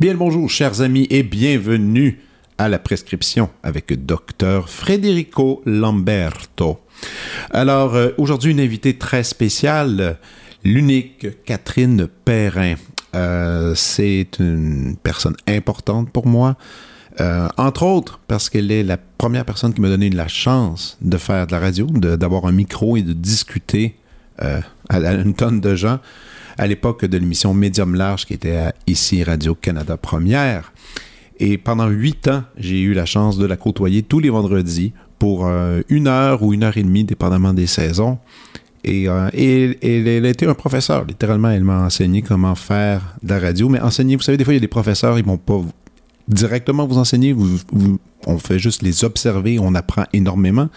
Bien le bonjour, chers amis, et bienvenue à la prescription avec Dr Federico Lamberto. Alors, euh, aujourd'hui, une invitée très spéciale, l'unique Catherine Perrin. Euh, c'est une personne importante pour moi. Euh, entre autres, parce qu'elle est la première personne qui m'a donné la chance de faire de la radio, d'avoir un micro et de discuter à une tonne de gens à l'époque de l'émission Médium Large qui était à ici Radio-Canada Première. Et pendant huit ans, j'ai eu la chance de la côtoyer tous les vendredis pour euh, une heure ou une heure et demie, dépendamment des saisons. Et, euh, elle a été un professeur. Littéralement, elle m'a enseigné comment faire de la radio. Mais enseigner, vous savez, des fois, il y a des professeurs, ils ne vont pas directement vous enseigner. on fait juste les observer, on apprend énormément.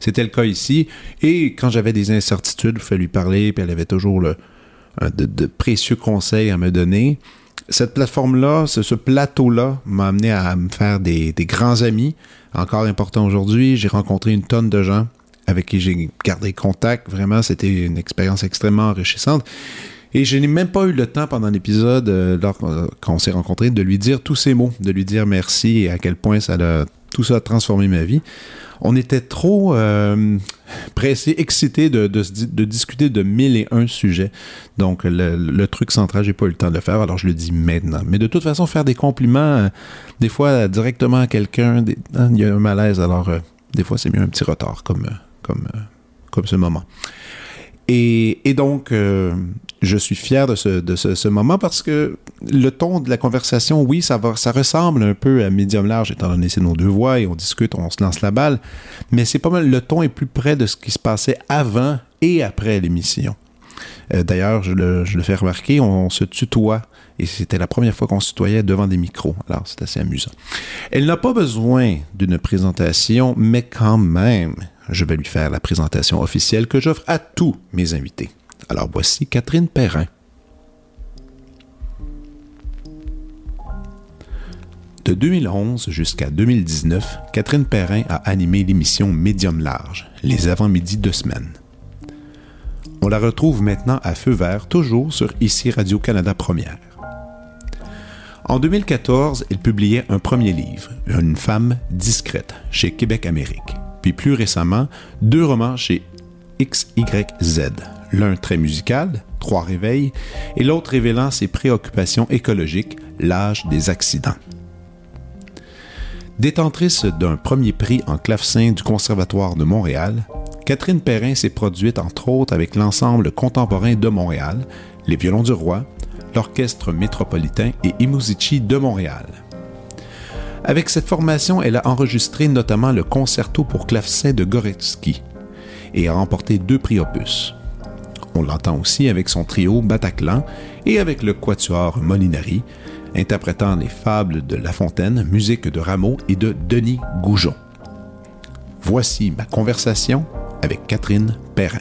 C'était le cas ici. Et quand j'avais des incertitudes, il fallait lui parler, puis elle avait toujours de, précieux conseils à me donner. Cette plateforme-là, ce, plateau-là m'a amené à me faire des, grands amis, encore important aujourd'hui. J'ai rencontré une tonne de gens avec qui j'ai gardé contact. Vraiment, c'était une expérience extrêmement enrichissante. Et je n'ai même pas eu le temps pendant l'épisode, euh, euh, quand on s'est rencontrés, de lui dire tous ces mots, de lui dire merci et à quel point ça a, tout ça a transformé ma vie on était trop euh, pressés, excités de, discuter de mille et un sujets. Donc, le, truc central, j'ai pas eu le temps de le faire, alors je le dis maintenant. Mais de toute façon, faire des compliments, euh, des fois directement à quelqu'un, hein, il y a un malaise, alors euh, des fois, c'est mieux un petit retard comme, comme, comme ce moment. Et, donc, je suis fier de, ce, moment parce que le ton de la conversation, oui, ça, ressemble un peu à médium large, étant donné c'est nos deux voix et on discute, on se lance la balle, mais c'est pas mal, le ton est plus près de ce qui se passait avant et après l'émission. Euh, d'ailleurs, je le, fais remarquer, on, se tutoie et c'était la première fois qu'on se tutoyait devant des micros. Alors, c'est assez amusant. Elle n'a pas besoin d'une présentation, mais quand même, je vais lui faire la présentation officielle que j'offre à tous mes invités. Alors voici Catherine Perrin. De 2011 jusqu'à 2019, Catherine Perrin a animé l'émission Médium Large, les avant-midi de semaine. On la retrouve maintenant à feu vert, toujours sur ICI Radio-Canada Première. En 2014, elle publiait un premier livre, Une femme discrète, chez Québec Amérique, puis plus récemment, deux romans chez XYZ, l'un très musical, Trois réveils, et l'autre révélant ses préoccupations écologiques, L'âge des accidents. Détentrice d'un premier prix en clavecin du Conservatoire de Montréal, Catherine Perrin s'est produite entre autres avec l'ensemble contemporain de Montréal, les Violons du Roi, l'Orchestre métropolitain et Imuzici de Montréal. Avec cette formation, elle a enregistré notamment le concerto pour clavecin de Goretzky et a remporté deux prix opus. On l'entend aussi avec son trio Bataclan et avec le quatuor Molinari, interprétant les fables de La Fontaine, musique de Rameau et de Denis Goujon. Voici ma conversation avec Catherine Perrin.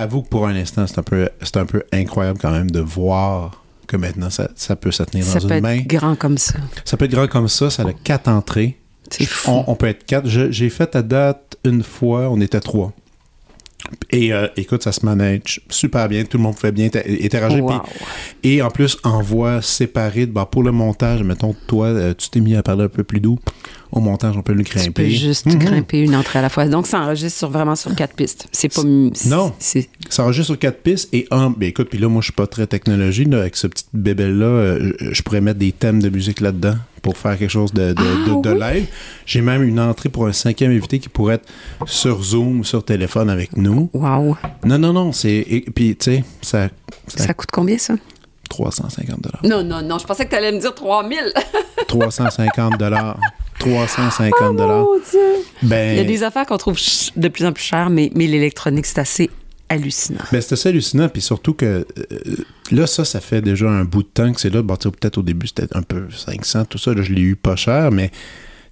Avoue que pour un instant, c'est un peu, c'est un peu incroyable quand même de voir que maintenant ça, ça peut se tenir dans une main. Ça peut être grand comme ça. Ça peut être grand comme ça. Ça a quatre entrées. C'est fou. On, peut être quatre. j'ai fait à date une fois, on était trois. Et euh, écoute, ça se manage super bien. Tout le monde pouvait bien interagir. et en plus, en voix séparée, bah, pour le montage, mettons, toi, euh, tu t'es mis à parler un peu plus doux. Au montage, on peut le grimper. Tu peux juste mhm. grimper une entrée à la fois. Donc, ça enregistre sur, vraiment sur quatre pistes. C'est pas. Non. Ça enregistre sur quatre pistes. Et un. Ben, écoute, puis là, moi, je suis pas très technologie. avec ce petit bébé-là, euh, je pourrais mettre des thèmes de musique là-dedans pour faire quelque chose de, de, ah, live. J'ai même une entrée pour un cinquième invité qui pourrait être sur Zoom ou sur téléphone avec nous. Wow. Non, non, non. C'est. Et puis, tu sais, ça, ça, coûte combien, ça? 350 dollars. Non, non, non, je pensais que tu allais me dire 3000. 350 dollars. 350 dollars. Oh mon Dieu. Ben, Il y a des affaires qu'on trouve de plus en plus chères, mais, mais l'électronique, c'est assez hallucinant. C'était assez hallucinant, puis surtout que euh, là, ça, ça fait déjà un bout de temps que c'est là. Bon, peut-être au début, c'était un peu 500, tout ça. Là, je l'ai eu pas cher, mais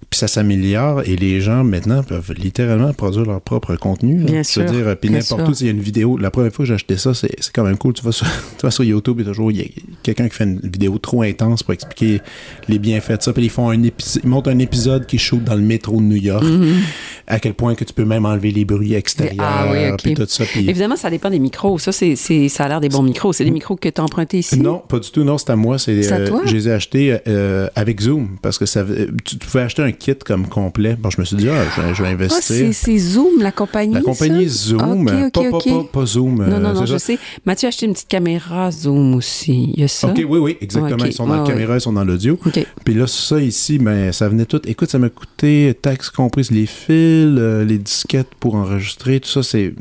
puis ça s'améliore et les gens maintenant peuvent littéralement produire leur propre contenu. Bien Je veux sûr, dire, puis n'importe où, s'il y a une vidéo, la première fois que j'ai acheté ça, c'est quand même cool. Tu vas sur, tu vas sur YouTube, il y a toujours il y a quelqu'un qui fait une vidéo trop intense pour expliquer les bienfaits de ça. Puis ils font un épisode, ils montent un épisode qui shoot dans le métro de New York, à quel point que tu peux même enlever les bruits extérieurs, Mm-hmm. Ah oui, ok. puis tout ça. Puis Évidemment, ça dépend des micros. Ça, c'est, ça a l'air des bons micros. C'est des micros que tu as empruntés ici? Non, pas du tout. Non, c'est à moi. C'est, euh, toi? je les ai achetés euh, avec Zoom parce que ça, tu, tu pouvais acheter un kit comme complet. Bon, je me suis dit, ah, je, vais- je vais Ah, investir. c'est, c'est Zoom, la compagnie. la compagnie ça? Zoom, pas, pas- ok. pas- pas Zoom. Non, non, non, je ça. sais. Mathieu a acheté une petite caméra Zoom aussi. Il y a ça? OK, oui, oui, exactement. Ils sont dans la ouais. caméra, ils sont dans l'audio. OK. Puis là, ça ici, ben, ça venait tout. Écoute, ça m'a coûté, taxes comprises, les fils, euh, les disquettes pour enregistrer, tout ça, c'est.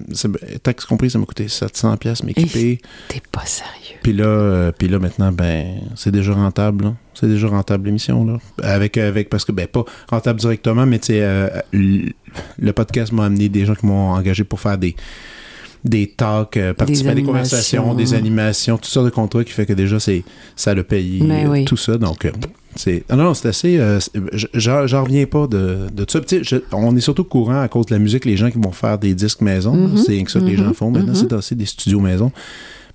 Taxes comprises, ça m'a coûté 700$ piastres m'équiper. T'es pas sérieux. Puis là, euh, puis là, maintenant, ben, c'est déjà rentable. là. C'est déjà rentable l'émission. là. Avec, avec, parce que, ben, pas rentable directement, mais tu sais, euh, le podcast m'a amené des gens qui m'ont engagé pour faire des des talks, euh, participer à des conversations, des animations, toutes sortes de contrats qui fait que déjà, c'est ça le paye, Mais euh, oui. tout ça. Donc, euh, c'est... Ah non, c'est assez... euh, c'est- je- j'en, reviens pas de, de tout ça. Je- on est surtout courant à cause de la musique, les gens qui vont faire des disques maison. Mhm. C'est que ça que les Mhm. gens font. Maintenant, Mhm. c'est aussi des studios maison.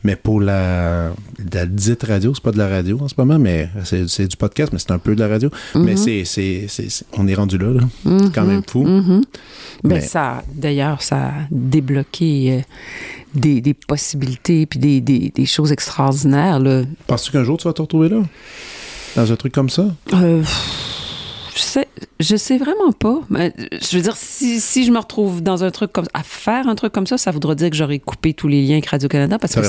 Mais pour la, la dite radio, c'est pas de la radio en ce moment, mais c'est, c'est du podcast, mais c'est un peu de la radio. Mais Mhm. c'est, c'est, c'est- c'est- on est rendu là, là. Mhm, C'est quand même fou. mhm. Ben Mais- ça, d'ailleurs, ça a débloqué euh, des, des possibilités puis des, des, des choses extraordinaires. Penses-tu qu'un jour tu vas te retrouver là? Dans un truc comme ça? Euh, je sais, je sais vraiment pas. Mais, je veux dire, si, si je me retrouve dans un truc comme à faire un truc comme ça, ça voudrait dire que j'aurais coupé tous les liens avec Radio-Canada parce Ça que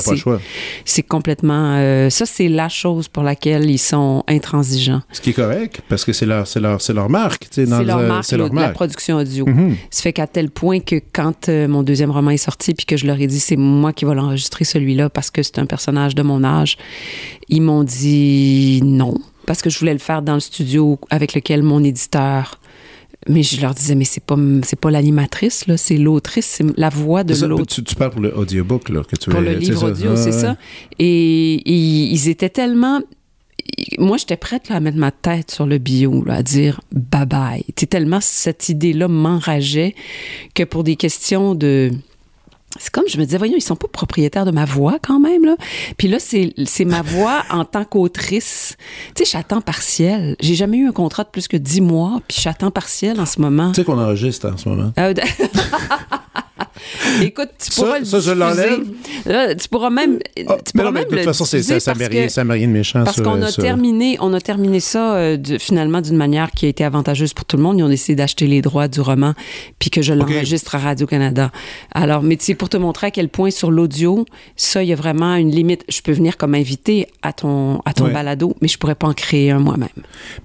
c'est, complètement... euh, ça, c'est la chose pour laquelle ils sont intransigeants. Ce qui est correct, parce que c'est leur, c'est leur, c'est leur marque. tu sais, dans C'est leur le- marque, c'est leur de la marque. production audio. Mhm. Ça fait qu'à tel point que quand euh, mon deuxième roman est sorti, puis que je leur ai dit c'est moi qui vais l'enregistrer celui-là parce que c'est un personnage de mon âge, ils m'ont dit non parce que je voulais le faire dans le studio avec lequel mon éditeur. Mais je leur disais mais c'est pas c'est pas l'animatrice là, c'est l'autrice, c'est la voix de l'autre tu, tu parles pour le audiobook, là, que tu pour le livre ça. audio, c'est ça. Et, et ils étaient tellement. Moi, j'étais prête là, à mettre ma tête sur le bio, là, à dire bye bye. C'est tellement cette idée-là m'enrageait que pour des questions de. C'est comme je me disais, voyons, ils sont pas propriétaires de ma voix quand même, là. Puis là, c'est c'est ma voix en tant qu'autrice. Tu sais, je suis à temps partiel. J'ai jamais eu un contrat de plus que 10 mois, puis je suis à temps partiel en ce moment. Tu sais qu'on enregistre en ce moment. D- Écoute, tu Ça- pourras le ça, je l'enlève. Là, tu pourras même, Ah, tu pourras non, même de toute façon, c'est- ça ne ça met rien de méchant parce qu'on a sur- terminé, on a terminé ça euh, de- finalement d'une manière qui a été avantageuse pour tout le monde. Ils ont décidé d'acheter les droits du roman, puis que je l'enregistre à Radio Canada. Alors, mais tu sais, pour te montrer à quel point sur l'audio, ça, il y a vraiment une limite. Je peux venir comme invité à ton à ton Ouais. balado, mais je pourrais pas en créer un moi-même.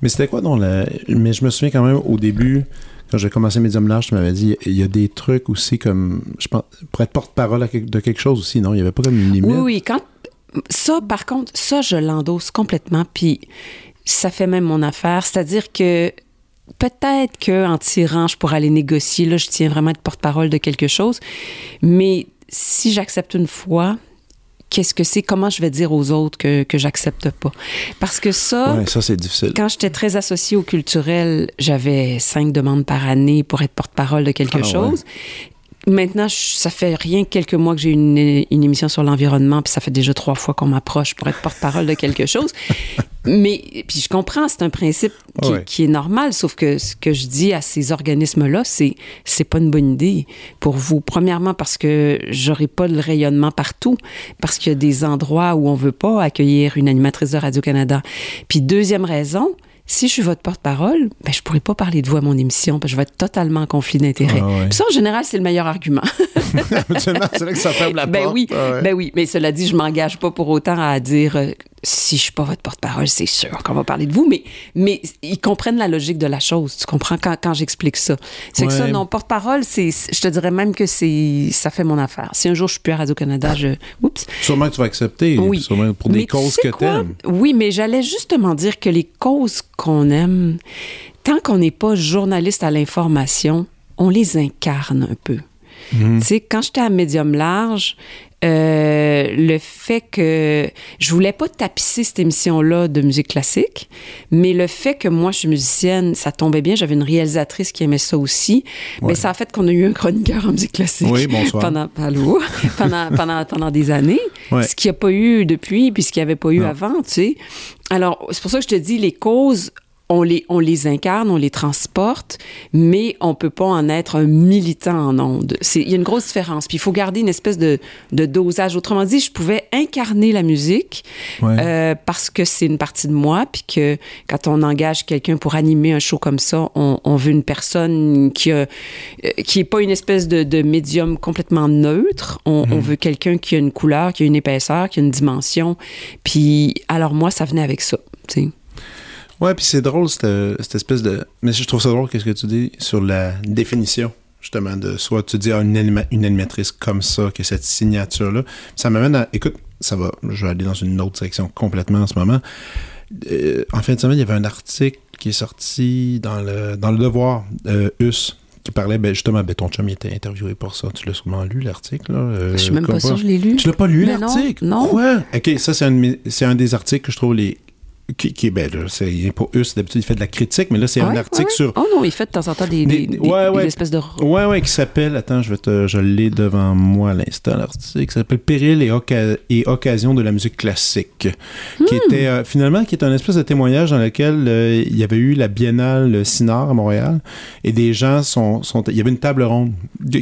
Mais c'était quoi dans la... Mais je me souviens quand même au début, quand j'ai commencé Medium Large, tu m'avais dit, il y a des trucs aussi comme, je pense, pour être porte-parole de quelque chose aussi, non? Il y avait pas comme une limite? Oui, oui. Quand ça, par contre, ça, je l'endosse complètement. Puis ça fait même mon affaire. C'est-à-dire que peut-être qu'en tirant, je pourrais aller négocier. Là, je tiens vraiment à être porte-parole de quelque chose. Mais si j'accepte une fois, qu'est-ce que c'est? Comment je vais dire aux autres que, que j'accepte pas? Parce que ça. Ouais, ça, c'est difficile. Quand j'étais très associée au culturel, j'avais cinq demandes par année pour être porte-parole de quelque Ah, ouais. Maintenant, je- ça fait rien que quelques mois que j'ai une, une émission sur l'environnement, puis ça fait déjà trois fois qu'on m'approche pour être porte-parole de quelque chose. Mais, puis je comprends, c'est un principe qui, Ouais. qui est normal, sauf que ce que je dis à ces organismes-là, c'est c'est pas une bonne idée pour vous. Premièrement, parce que j'aurai pas le rayonnement partout, parce qu'il y a des endroits où on veut pas accueillir une animatrice de Radio-Canada. Puis deuxième raison, si je suis votre porte-parole, ben, je pourrais pas parler de vous à mon émission, parce que je vais être totalement en conflit d'intérêt. Ah ouais. Ça, en général, c'est le meilleur argument. C'est là que ça ferme la ben porte. oui, Ah ouais. ben oui. Mais cela dit, je m'engage pas pour autant à dire. Si je suis pas votre porte-parole, c'est sûr qu'on va parler de vous, mais, mais ils comprennent la logique de la chose. Tu comprends quand, quand j'explique ça. C'est que ça, non, porte-parole, c'est, je te dirais même que c'est, ça fait mon affaire. Si un jour je suis plus à Radio-Canada, je, oups. Sûrement que tu vas accepter. Oui. Sûrement pour des Mais tu causes sais que quoi? t'aimes. Oui, mais j'allais justement dire que les causes qu'on aime, tant qu'on n'est pas journaliste à l'information, on les incarne un peu. Mhm. Tu sais, quand j'étais à Médium Large, euh, le fait que je voulais pas tapisser cette émission-là de musique classique, mais le fait que moi je suis musicienne, ça tombait bien. J'avais une réalisatrice qui aimait ça aussi, Ouais. mais ça a fait qu'on a eu un chroniqueur en musique classique Oui, bonsoir. pendant allô? pendant, pendant pendant des années, Ouais. ce qu'il n'y a pas eu depuis, puis ce qu'il n'y avait pas eu Non. avant, tu sais. Alors c'est pour ça que je te dis les causes on les, on les incarne, on les transporte, mais on peut pas en être un militant en ondes. C'est- Il y a une grosse différence. Puis il faut garder une espèce de, de dosage. Autrement dit, je pouvais incarner la musique Ouais. euh, parce que c'est une partie de moi, puis que quand on engage quelqu'un pour animer un show comme ça, on, on veut une personne qui a, euh, qui est pas une espèce de, de médium complètement neutre. On, Mhm. on veut quelqu'un qui a une couleur, qui a une épaisseur, qui a une dimension. Puis alors moi, ça venait avec ça. Ouais, puis c'est drôle, cette, cette espèce de. Mais je trouve ça drôle, qu'est-ce que tu dis sur la définition, justement, de soit tu dis ah, une, anima- une animatrice comme ça, qui a cette signature-là. Ça m'amène à. Écoute, ça va, je vais aller dans une autre section complètement en ce moment. Euh, en fin de semaine, il y avait un article qui est sorti dans le, dans le Devoir, euh, US, qui parlait, ben, justement, ben, ton chum il était interviewé pour ça. Tu l'as sûrement lu, l'article, là. euh, je suis même pas sûre, je l'ai lu. Tu l'as pas lu, non, l'article? non. Quoi? OK, ça, un, c'est un des articles que je trouve les. Qui, qui est ben, là, c'est, il est pas US, d'habitude, il fait de la critique, mais là, c'est un Ouais, article ouais. sur. Oh non, il fait de temps en temps des, Des- ouais, des- espèces de. Ouais, ouais, qui s'appelle. Attends, je vais te, je l'ai devant moi à l'instant, l'article. Qui s'appelle Péril et, Oca- et occasion de la musique classique. Qui était, euh, finalement, qui est un espèce de témoignage dans lequel euh, il y avait eu la Biennale Sinard à Montréal. Et des gens sont. sont il y avait une table ronde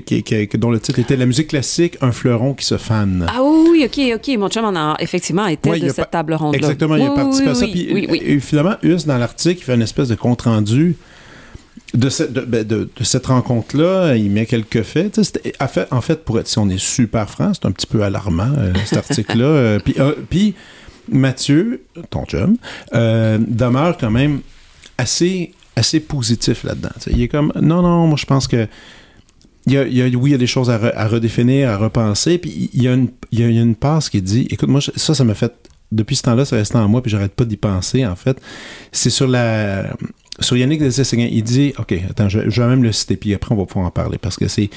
qui, qui- qui- dont le titre était La musique classique, un fleuron qui se fane. Ah oui, ok, ok. Mon chum en a effectivement été de a cette table ronde-là. Exactement, il a Oui, participé oui, à ça. oui, Puis, oui, oui. et finalement, Us, dans l'article, il fait une espèce de compte-rendu de cette, de, ben, de- de cette rencontre-là. Il met quelques faits. En, fait, pour être, si on est super franc, c'est un petit peu alarmant, euh, cet article-là. Euh, puis, euh, puis, Mathieu, ton chum, euh, demeure quand même assez, assez positif là-dedans. Il est comme, non, non, moi, je pense que il y a, il y a- oui, il y a des choses à, re- à redéfinir, à repenser. Puis il y a une, il y a, une passe qui dit écoute, moi, ça, ça m'a fait. Depuis ce temps-là, ça reste en moi, puis j'arrête pas d'y penser, en fait. C'est sur la. Sur Yannick Dessé-Séguin. Il dit OK, attends, je, je vais même le citer, puis après, on va pouvoir en parler, parce que c'est.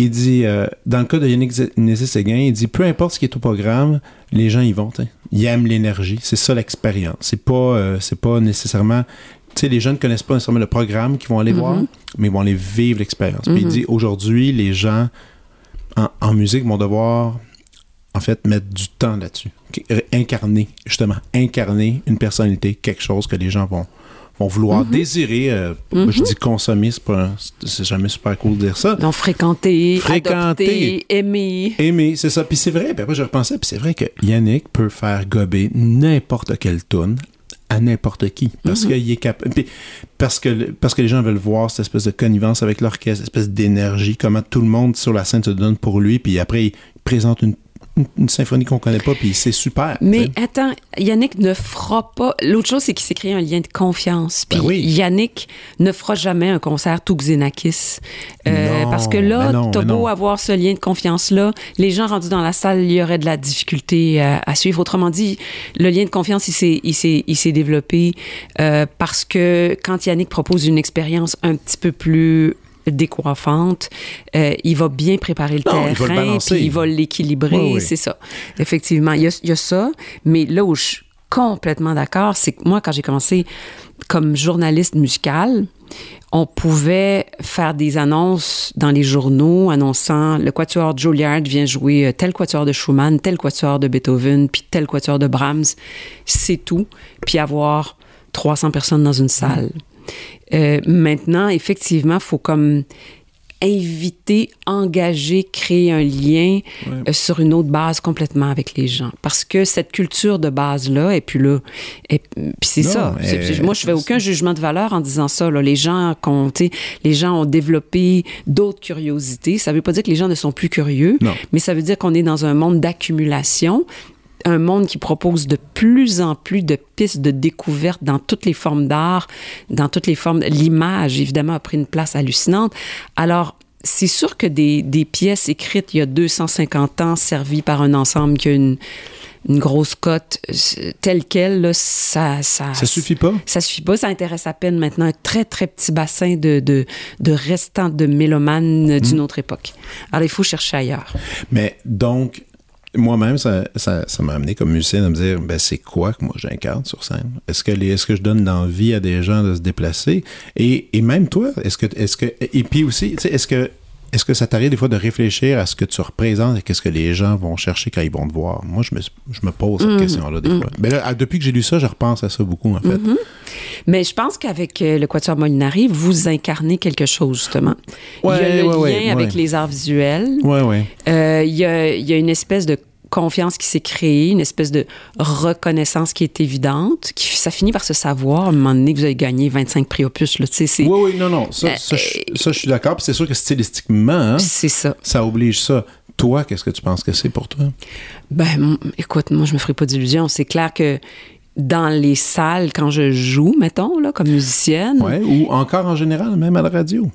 Il dit, euh, dans le cas de Yannick Nézé-Séguin, il dit peu importe ce qui est au programme, les gens y vont. t'sais. Ils aiment l'énergie. C'est ça l'expérience. C'est pas, euh, c'est pas nécessairement. Tu sais, les gens ne connaissent pas nécessairement le programme qu'ils vont aller Mhm. voir, mais ils vont aller vivre l'expérience. Puis il Mhm. dit aujourd'hui, les gens en, en musique vont devoir en fait mettre du temps là-dessus. Qu- Incarner, justement, incarner une personnalité, quelque chose que les gens vont, vont vouloir Mhm. désirer. euh, Mhm. Je dis consommer, c'est jamais super cool de dire ça. Donc, fréquenter, Fréquenter. adopter, aimer. Aimer, c'est ça. Puis c'est vrai, puis après je repensais, puis c'est vrai que Yannick peut faire gober n'importe quelle tune à n'importe qui. Parce Mhm. qu'il est capable. Parce que, parce que les gens veulent voir cette espèce de connivence avec l'orchestre, cette espèce d'énergie, comment tout le monde sur la scène se donne pour lui, puis après il présente une, une, symphonie qu'on connaît pas, puis c'est super. Mais attends, Yannick ne fera pas. L'autre chose, c'est qu'il s'est créé un lien de confiance. Puis Ben oui. Yannick ne fera jamais un concert tout Xenakis. Euh, parce que là, t'as beau avoir ce lien de confiance-là, les gens rendus dans la salle, il y aurait de la difficulté à, à suivre. Autrement dit, le lien de confiance, il s'est développé euh, parce que quand Yannick propose une expérience un petit peu plus décoiffante, euh, il va bien préparer le Non, il va le terrain, puis il va l'équilibrer, Oui, oui. c'est ça. Effectivement, il y a, il y a ça, mais là où je suis complètement d'accord, c'est que moi, quand j'ai commencé comme journaliste musical, on pouvait faire des annonces dans les journaux annonçant le quatuor de Juilliard vient jouer euh, tel quatuor de Schumann, tel quatuor de Beethoven, puis tel quatuor de Brahms. C'est tout. Puis avoir 300 personnes dans une salle. Euh, maintenant, effectivement, il faut comme inviter, engager, créer un lien euh, sur une autre base complètement avec les gens. Parce que cette culture de base-là, et puis là, et puis c'est ça. Moi, je fais aucun jugement de valeur en disant ça. là. Les gens, sais, les gens ont développé d'autres curiosités. Ça veut pas dire que les gens ne sont plus curieux, Non. mais ça veut dire qu'on est dans un monde d'accumulation. Un monde qui propose de plus en plus de pistes de découverte dans toutes les formes d'art, dans toutes les formes. L'image, évidemment, a pris une place hallucinante. Alors, c'est sûr que des, des, pièces écrites il y a 250 ans, servies par un ensemble qui a une, une grosse cote euh, telle qu'elle, là, ça, ça... Ça suffit pas? Ça suffit pas. Ça intéresse à peine maintenant un très, très petit bassin de, de, de restants de mélomanes d'une autre époque. Alors, il faut chercher ailleurs. Mais donc, moi-même, ça, ça, ça m'a amené comme musicien à me dire, ben, c'est quoi que moi j'incarne sur scène? Est-ce que, les, est-ce que je donne l'envie à des gens de se déplacer? Et, et même toi, est-ce que, est-ce que, et puis aussi, est-ce que, est-ce que ça t'arrive des fois de réfléchir à ce que tu représentes et qu'est-ce que les gens vont chercher quand ils vont te voir? Moi, je me, je me pose cette Mhm. question-là des fois. Mais là, depuis que j'ai lu ça, je repense à ça beaucoup, en fait. Mhm. Mais je pense qu'avec euh, le Quatuor Molinari, vous incarnez quelque chose, justement. il y a Ouais, le ouais, lien ouais, avec ouais. les arts visuels. Ouais, ouais. Euh, il, il y a une espèce de confiance qui s'est créée, une espèce de reconnaissance qui est évidente, qui ça finit par se savoir à un moment donné que vous avez gagné 25 prix opus. Là, tu sais, Oui, oui, non, non. Ça, ça, je, ça, je suis d'accord. C'est sûr que stylistiquement, hein, c'est ça. ça oblige ça. Toi, qu'est-ce que tu penses que c'est pour toi? Ben, écoute, moi, je me ferai pas d'illusions. C'est clair que dans les salles, quand je joue, mettons, là, comme musicienne, Ouais, ou encore en général, même à la radio.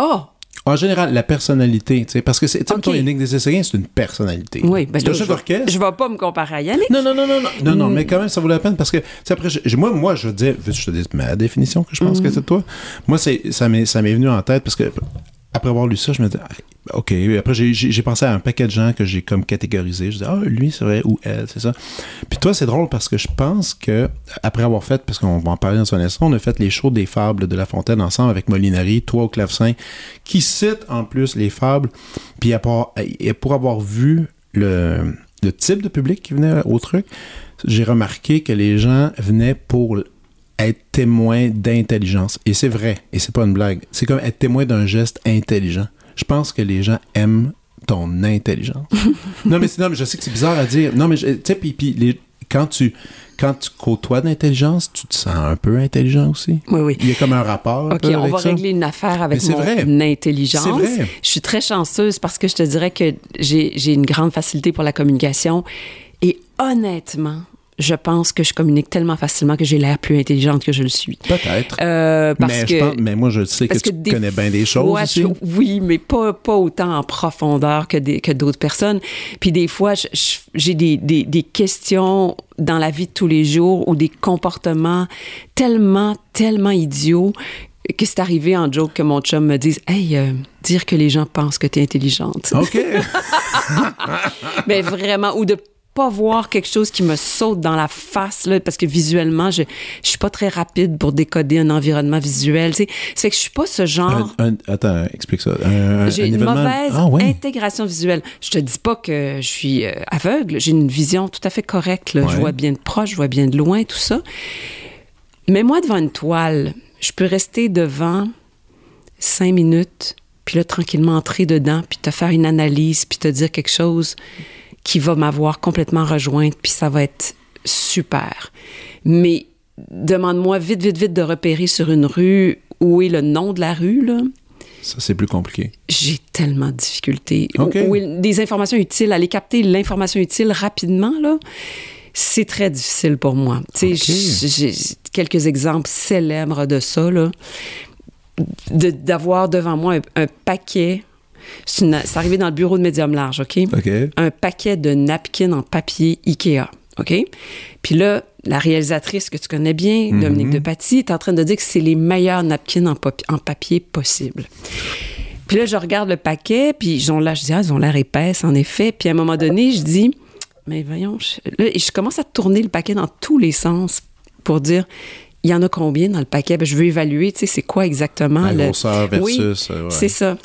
oh, En général, la personnalité, tu sais, parce que c'est, tu sais, Yannick Desesseriens, c'est une personnalité. oui, ben, c'est chef je, d'orchestre. je vais pas me comparer à Yannick. Non, non, non, non, non, non, non, Mm. mais quand même, ça vaut la peine parce que, tu sais, après, moi, moi, je veux dire, que je te dise ma définition que je pense Mm. que c'est de toi? Moi, c'est, ça m'est, ça m'est venu en tête parce que, après avoir lu ça, je me dis, ah, OK, après, j'ai, pensé à un paquet de gens que j'ai comme catégorisé. Je dis, ah, lui, c'est vrai, ou elle, c'est ça. Puis toi, c'est drôle parce que je pense que, après avoir fait, parce qu'on va en parler dans un instant, on a fait les shows des fables de La Fontaine ensemble avec Molinari, toi au clavecin, qui cite en plus les fables. Puis et pour avoir vu le type de public qui venait au truc, j'ai remarqué que les gens venaient pour être témoins d'intelligence. Et c'est vrai, et c'est pas une blague. C'est comme être témoin d'un geste intelligent. Je pense que les gens aiment ton intelligence. non, mais, non, mais je sais que c'est bizarre à dire. Non, mais tu sais, puis, quand tu quand tu côtoies de l'intelligence, tu te sens un peu intelligent aussi. Oui, oui. Il y a comme un rapport. OK, on avec va ça. régler une affaire avec mon vrai. intelligence. C'est vrai. Je suis très chanceuse parce que je te dirais que j'ai une grande facilité pour la communication. Et honnêtement, je pense que je communique tellement facilement que j'ai l'air plus intelligente que je le suis. Peut-être. Euh, parce mais, que, je pense- mais moi, je sais que parce tu connais bien des choses fois, je- oui, mais pas, pas autant en profondeur que, des- que d'autres personnes. Puis des fois, j'ai des, des, des questions dans la vie de tous les jours ou des comportements tellement, tellement idiots que c'est arrivé en joke que mon chum me dise Hey, euh, dire que les gens pensent que tu es intelligente. OK. Mais vraiment, ou de pas voir quelque chose qui me saute dans la face, là, parce que visuellement, je, je suis pas très rapide pour décoder un environnement visuel. Tu sais, fait que je suis pas ce genre. Un- un- attends, explique ça. J'ai un une événement- mauvaise Ah, ouais. intégration visuelle. Je te dis pas que je suis euh, aveugle. J'ai une vision tout à fait correcte. là. Je vois bien de proche, je vois bien de loin, tout ça. Mais moi, devant une toile, je peux rester devant cinq minutes, puis là, tranquillement entrer dedans, puis te faire une analyse, puis te dire quelque chose qui va m'avoir complètement rejointe, puis ça va être super. Mais demande-moi vite, vite, vite de repérer sur une rue où est le nom de la rue, là Ça, c'est plus compliqué. j'ai tellement de difficultés. OK. Ou- ou des informations utiles, aller capter l'information utile rapidement, là, c'est très difficile pour moi. Tu sais, OK. j'ai quelques exemples célèbres de ça, là. De- D'avoir devant moi un, un paquet. C'est arrivé dans le bureau de médium large, OK? OK. un paquet de napkins en papier Ikea. OK? Puis là, la réalisatrice que tu connais bien, Mhm. Dominique Depaty, est en train de dire que c'est les meilleurs napkins en, papi- en papier possible. Puis là, je regarde le paquet, puis ils ont l'air, je dis, ah, ils ont l'air épaisses, en effet. Puis à un moment donné, je dis, mais voyons, je, là, je commence à tourner le paquet dans tous les sens pour dire, il y en a combien dans le paquet? Ben, je veux évaluer, tu sais, c'est quoi exactement La le- grosseur versus, euh, ouais. c'est ça.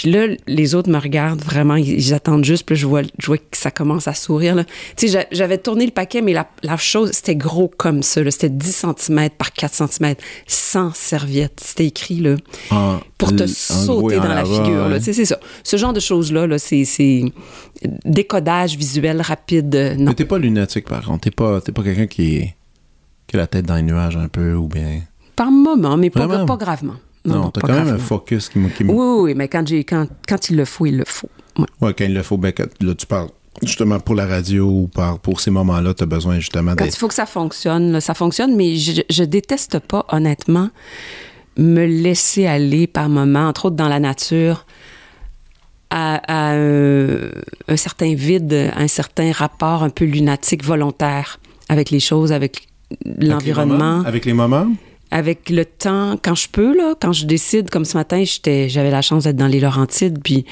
Puis là, les autres me regardent vraiment, ils, ils attendent juste, puis là, je vois, je vois que ça commence à sourire. là. Tu sais, j'a- j'avais tourné le paquet, mais la, la chose, c'était gros comme ça. C'était 10 cm par 4 cm, sans serviette. C'était écrit, là, En- pour te sauter dans la figure. là. ouais. Tu sais, c'est ça. Ce genre de choses-là, là, c'est, décodage visuel rapide. euh, Non. Mais t'es pas lunatique, par contre. T'es pas, pas quelqu'un qui, qui a la tête dans les nuages un peu, ou bien... Par moment, mais pas, pas gravement. Non, t'as quand même un focus qui me... qui Oui, oui, oui, mais quand, j'ai, quand, quand il le faut, il le faut. Ouais. Ouais, quand il le faut, ben, quand- là, tu parles justement pour la radio ou par, pour ces moments-là, tu as besoin justement Quand il d'être. faut que ça fonctionne, là, ça fonctionne, mais je, je déteste pas, honnêtement, me laisser aller par moments, entre autres dans la nature, à, à un, un certain vide, à un certain rapport un peu lunatique volontaire avec les choses, avec Avec les l'environnement. moments? Avec les moments? Avec le temps, quand je peux, là, quand je décide, comme ce matin, j'étais, j'avais la chance d'être dans les Laurentides, puis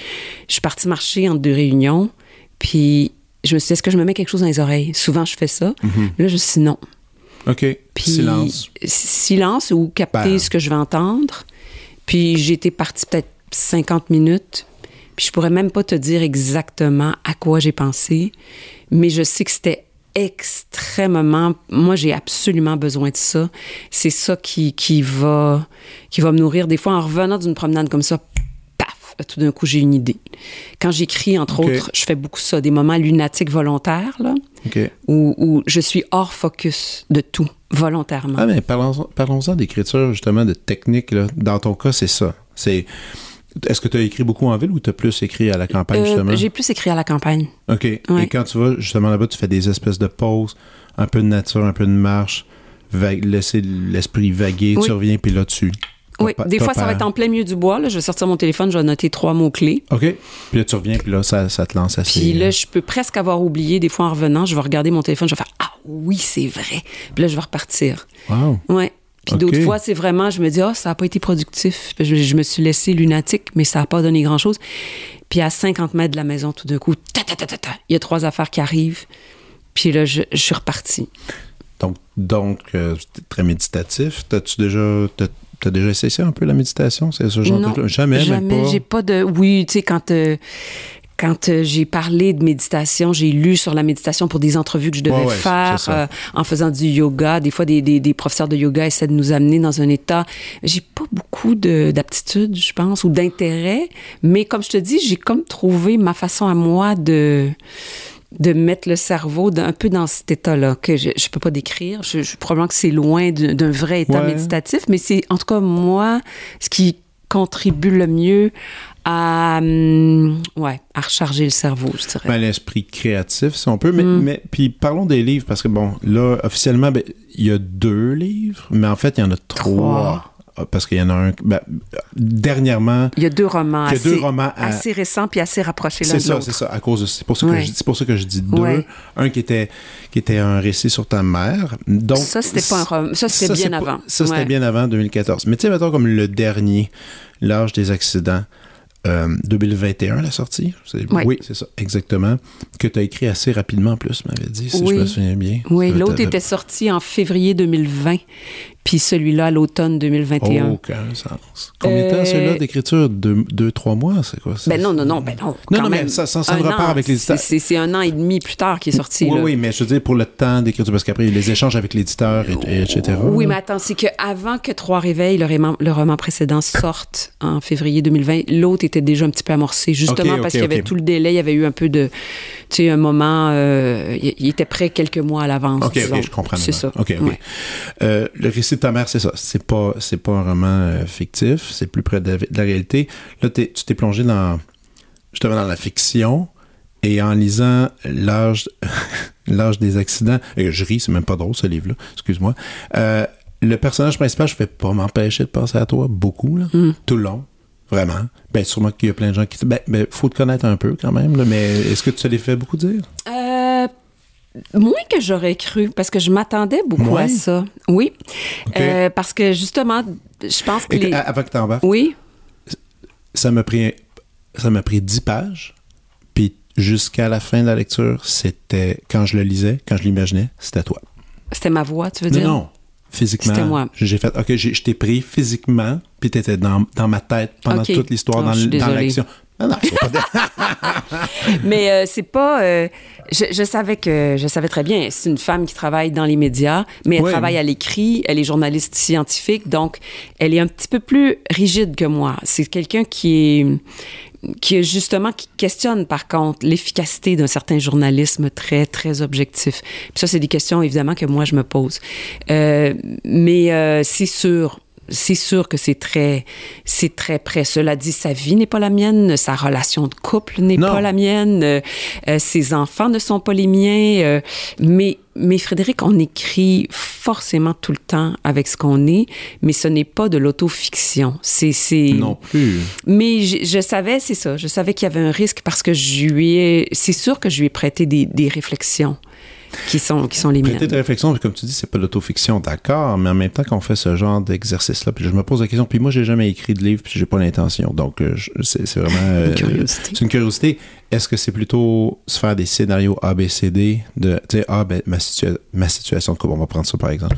je suis partie marcher entre deux réunions, puis je me suis dit, est-ce que je me mets quelque chose dans les oreilles? Souvent, je fais ça. Là, je me suis dit non. OK. Puis, Silence. Silence ou capter Ben. ce que je vais entendre. Puis j'ai été partie peut-être 50 minutes. Puis je pourrais même pas te dire exactement à quoi j'ai pensé, mais je sais que c'était extrêmement. Moi, j'ai absolument besoin de ça. C'est ça qui, qui, va, qui va me nourrir. Des fois, en revenant d'une promenade comme ça, paf, tout d'un coup, j'ai une idée. Quand j'écris, entre autres, je fais beaucoup ça, des moments lunatiques volontaires, là, OK. où, où je suis hors focus de tout, volontairement. Ah, mais parlons-en parlons-en d'écriture, justement, de technique. Là. Dans ton cas, c'est ça. C'est. Est-ce que tu as écrit beaucoup en ville ou tu as plus écrit à la campagne, Euh, justement? j'ai plus écrit à la campagne. OK. Et quand tu vas justement là-bas, tu fais des espèces de pauses, un peu de nature, un peu de marche, laisser l'esprit vaguer, Oui. tu reviens, puis là, tu. Oui, des fois, ça va être en plein milieu du bois. Là. Je vais sortir mon téléphone, je vais noter trois mots-clés. OK. Puis là, tu reviens, puis là, ça, ça te lance assez. Puis là, je peux presque avoir oublié. Des fois, en revenant, je vais regarder mon téléphone, je vais faire Ah oui, c'est vrai. Puis là, je vais repartir. Wow. Ouais. Puis d'autres fois, c'est vraiment, je me dis, ah, ça n'a pas été productif. Je, je me suis laissé lunatique, mais ça n'a pas donné grand-chose. Puis à 50 mètres de la maison, tout d'un coup, ta, ta, ta, ta, ta, il y a trois affaires qui arrivent. Puis là, je, je suis repartie. Donc, donc euh, très méditatif. T'as-tu déjà. T'as, déjà essayé ça un peu la méditation? C'est ce genre non, de Jamais, jamais. pas? J'ai pas de. Oui, tu sais, quand. euh, quand euh, j'ai parlé de méditation, j'ai lu sur la méditation pour des entrevues que je devais Ouais, ouais, faire euh, en faisant du yoga. Des fois, des, des, des professeurs de yoga essaient de nous amener dans un état. J'ai pas beaucoup de- d'aptitude, je pense, ou d'intérêt. Mais comme je te dis, j'ai comme trouvé ma façon à moi de de mettre le cerveau un peu dans cet état-là que je, je peux pas décrire. Je, je- probablement que c'est loin d'un d'un vrai état Ouais. méditatif, mais c'est en tout cas moi ce qui contribue le mieux à hum, ouais à recharger le cerveau, je dirais. Ben, l'esprit créatif, si on peut. Mais, Mm. mais puis parlons des livres, parce que bon, là, officiellement, ben, il y a deux livres, mais en fait, il y en a trois. Ah, Parce qu'il y en a un. ben, dernièrement, Il y a deux romans, a assez, deux romans à- assez récents puis assez rapprochés l'un c'est de ça, l'autre. c'est ça. À cause de, c'est pour ça que Ouais. je, c'est pour ça que je dis deux. Ouais. Un qui était, qui était un récit sur ta mère. Donc, Ça, c'était pas un roman. Ça, c'était bien pas- avant. Ça, c'était bien avant 2014. Mais tu sais, mettons comme le dernier, L'âge des accidents, euh, 2021, la sortie? Oui, c'est ça, exactement. Que tu as écrit assez rapidement en plus, m'avait dit, si Oui. je me souviens bien. Oui, l'autre était sorti en février 2020, puis celui-là à l'automne 2021. Aucun sens. Combien de temps, Euh, celui-là, d'écriture? Deux, deux, trois mois, c'est quoi? ça? Ben non, non, non, ben non. Non, non, mais ça- ça- ça an, avec l'éditeur. c'est- un an et demi plus tard qu'il est sorti. Oui, là. oui, mais je veux dire, pour le temps d'écriture, parce qu'après, les échanges avec l'éditeur, et, et etc. Oui, mais attends, c'est qu'avant que Trois Réveils, le roman, le roman précédent, sorte en février 2020, l'autre était déjà un petit peu amorcé, justement parce qu'il y avait tout le délai, il y avait eu un peu de. Tu sais, un moment. euh, il, était prêt quelques mois à l'avance. OK, je comprends. C'est ça. OK, OK. Ouais. Euh, le récit de ta mère, c'est ça. C'est pas, c'est pas un roman euh, fictif, c'est plus près de la, de la réalité. Là, t'es- tu t'es plongé dans, justement, dans la fiction et en lisant L'âge, l'âge des accidents. Et je ris, c'est même pas drôle, ce livre-là. Excuse-moi. Euh, le personnage principal, je vais pas m'empêcher de penser à toi beaucoup, là, Mm. tout le long. Vraiment. Ben, sûrement qu'il y a plein de gens qui. Ben, ben, faut te connaître un peu quand même, là, mais est-ce que tu te les fait beaucoup dire? Euh, moins que j'aurais cru, parce que je m'attendais beaucoup à ça. Oui. Euh, parce que justement, je pense que Et les. que- avant que t'embarques, Oui. ça m'a pris ça m'a pris 10 pages puis jusqu'à la fin de la lecture c'était quand je le lisais quand je l'imaginais c'était toi C'était ma voix, tu veux dire? non physiquement C'était moi. j'ai fait ok je t'ai pris physiquement puis t'étais dans, dans ma tête pendant toute l'histoire Oh, dans, dans l'action non, non, pas de- Mais euh, c'est pas. euh, je, je savais que je savais très bien. C'est une femme qui travaille dans les médias, mais elle travaille à l'écrit. Elle est journaliste scientifique, donc elle est un petit peu plus rigide que moi. C'est quelqu'un qui est qui justement qui questionne par contre l'efficacité d'un certain journalisme très très objectif. Puis ça c'est des questions évidemment que moi je me pose. Euh, mais euh, c'est sûr c'est sûr que c'est très, c'est très près. Cela dit, sa vie n'est pas la mienne, sa relation de couple n'est pas la mienne, euh, euh, ses enfants ne sont pas les miens. euh, mais, mais Frédéric, on écrit forcément tout le temps avec ce qu'on est, mais ce n'est pas de l'autofiction. C'est, c'est. Non plus. Mais je, je savais, c'est ça, je savais qu'il y avait un risque parce que je lui ai, c'est sûr que je lui ai prêté des, des réflexions qui sont, qui sont les miennes. De réflexion, comme tu dis, c'est pas l'autofiction, d'accord, mais en même temps qu'on fait ce genre d'exercice-là, puis je me pose la question, puis moi, j'ai jamais écrit de livre, puis j'ai pas l'intention, donc euh, c'est vraiment... euh, curiosité. C'est une curiosité. Est-ce que c'est plutôt se faire des scénarios ABCD de, tu sais, ah, ben, ma, situa- ma situation de couple, on va prendre ça par exemple.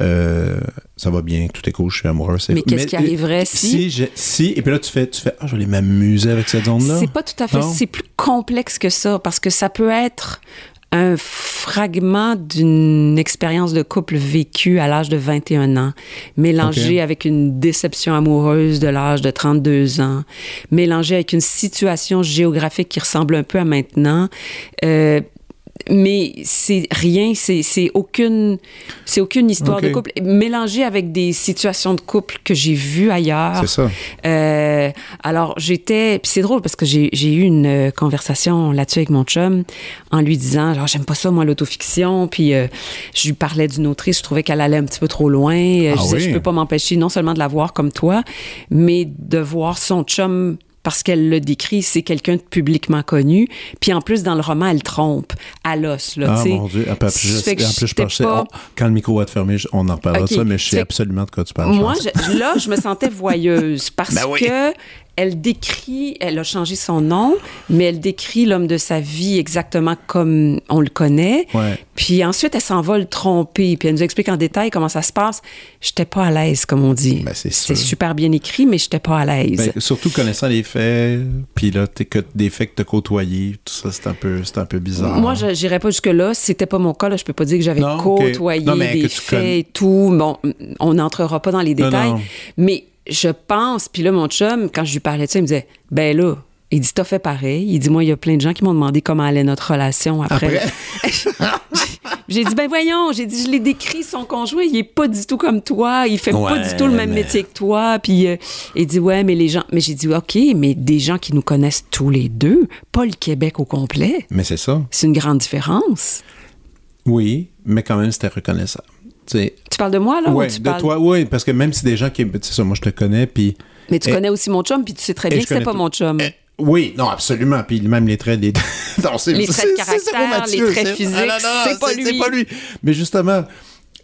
Euh, ça va bien, tout est cool, je suis amoureux. c'est- Mais qu'est-ce qui arriverait si- Si, je- si, et puis là, tu fais, tu fais, ah, je vais m'amuser avec cette zone-là. C'est pas tout à fait. C'est plus complexe que ça parce que ça peut être un fragment d'une expérience de couple vécue à l'âge de 21 ans, mélangé Ok. avec une déception amoureuse de l'âge de 32 ans, mélangé avec une situation géographique qui ressemble un peu à maintenant. Euh, mais c'est rien, c'est c'est aucune, c'est aucune histoire de couple mélangée avec des situations de couple que j'ai vues ailleurs. C'est ça. Euh, alors, j'étais. Puis c'est drôle parce que j'ai j'ai eu une euh, conversation là-dessus avec mon chum en lui disant genre, j'aime pas ça, moi, l'autofiction. Puis euh, je lui parlais d'une autrice, je trouvais qu'elle allait un petit peu trop loin. Euh, Ah je disais, oui? je peux pas m'empêcher non seulement de la voir comme toi, mais de voir son chum. Parce qu'elle le décrit, c'est quelqu'un de publiquement connu. Puis en plus, dans le roman, elle trompe à l'os, là, Ah mon Dieu. Plus, je, en plus, je pensais, pas- on- quand le micro va te fermer, je- on en reparlera de ça, mais je sais absolument de quoi tu parles. Moi, je- là, je me sentais voyeuse parce Ben oui. que elle décrit, elle a changé son nom, mais elle décrit l'homme de sa vie exactement comme on le connaît. Ouais. Puis ensuite, elle s'en va le tromper, puis elle nous explique en détail comment ça se passe. J'étais pas à l'aise, comme on dit. Ben, c'est super bien écrit, mais j'étais pas à l'aise. Ben, surtout connaissant les faits, puis là, t'es que des faits que t'as côtoyés, tout ça, c'est un peu, c'est un peu bizarre. Moi, je n'irais pas jusque-là. C'était pas mon cas. Là. Je peux pas dire que j'avais côtoyé Non, des faits et tout. Bon, on n'entrera pas dans les Non, détails. non. Mais je pense, puis là, mon chum, quand je lui parlais de ça, il me disait, ben là, il dit, t'as fait pareil. Il dit, moi, il y a plein de gens qui m'ont demandé comment allait notre relation après. j'ai dit, ben voyons, j'ai dit, je l'ai décrit, son conjoint, il est pas du tout comme toi, il fait pas du tout le même mais- métier que toi. Puis euh, il dit, ouais, mais les gens, mais j'ai dit, OK, mais des gens qui nous connaissent tous les deux, pas le Québec au complet. Mais c'est ça. C'est une grande différence. Oui, mais quand même, c'était reconnaissable. Tu sais, Tu parles de moi, là? ouais, ou tu de parles... toi, oui, parce que même si des gens qui. C'est ça, moi, je te connais, puis. Mais tu Eh, connais aussi mon chum, puis tu sais très eh, bien que c'est pas tout. mon chum. Eh, oui, non, absolument. Puis même les traits, les, non, c'est- Les traits de caractère, Mathieu, les traits physiques, Ah, c'est pas lui. C'est pas lui. Mais justement,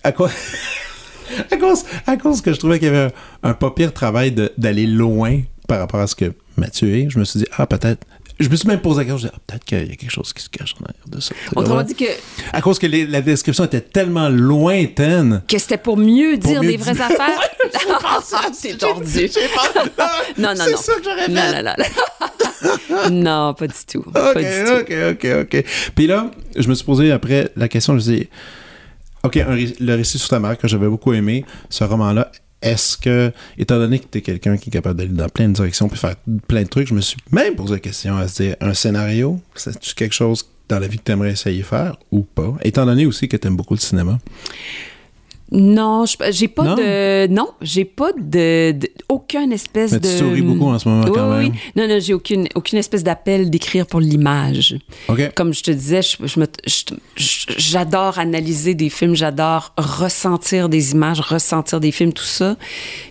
à quoi. à, cause, à cause que je trouvais qu'il y avait un, un pas pire travail d'aller loin par rapport à ce que Mathieu est, je me suis dit, ah, peut-être. Je me suis même posé la question, je me suis dit, ah, peut-être qu'il y a quelque chose qui se cache en arrière de ça. Autrement dit que, À cause que les- la description était tellement lointaine. que c'était pour mieux Pour dire mieux des vraies affaires? c'est tordu. Non, non, C'est non. ça que j'aurais fait. Non, non, non. non, pas du tout. pas du tout. OK, OK, OK. Puis là, je me suis posé après la question, je me suis dit, OK, un le récit sur ta mère que j'avais beaucoup aimé, ce roman-là, est-ce que, étant donné que tu es quelqu'un qui est capable d'aller dans plein de directions puis faire plein de trucs, je me suis même posé la question à se dire, un scénario, c'est-tu quelque chose dans la vie que tu aimerais essayer faire ou pas? Étant donné aussi que tu aimes beaucoup le cinéma. Non, j'ai pas Non? de. Non, j'ai pas de, de- Aucune espèce Mais de. tu souris beaucoup en ce moment, Oui, quand oui, même. oui. Non, non, j'ai aucune, aucune espèce d'appel d'écrire pour l'image. OK? Comme je te disais, je, je me- je- je- j'adore analyser des films, j'adore ressentir des images, ressentir des films, tout ça.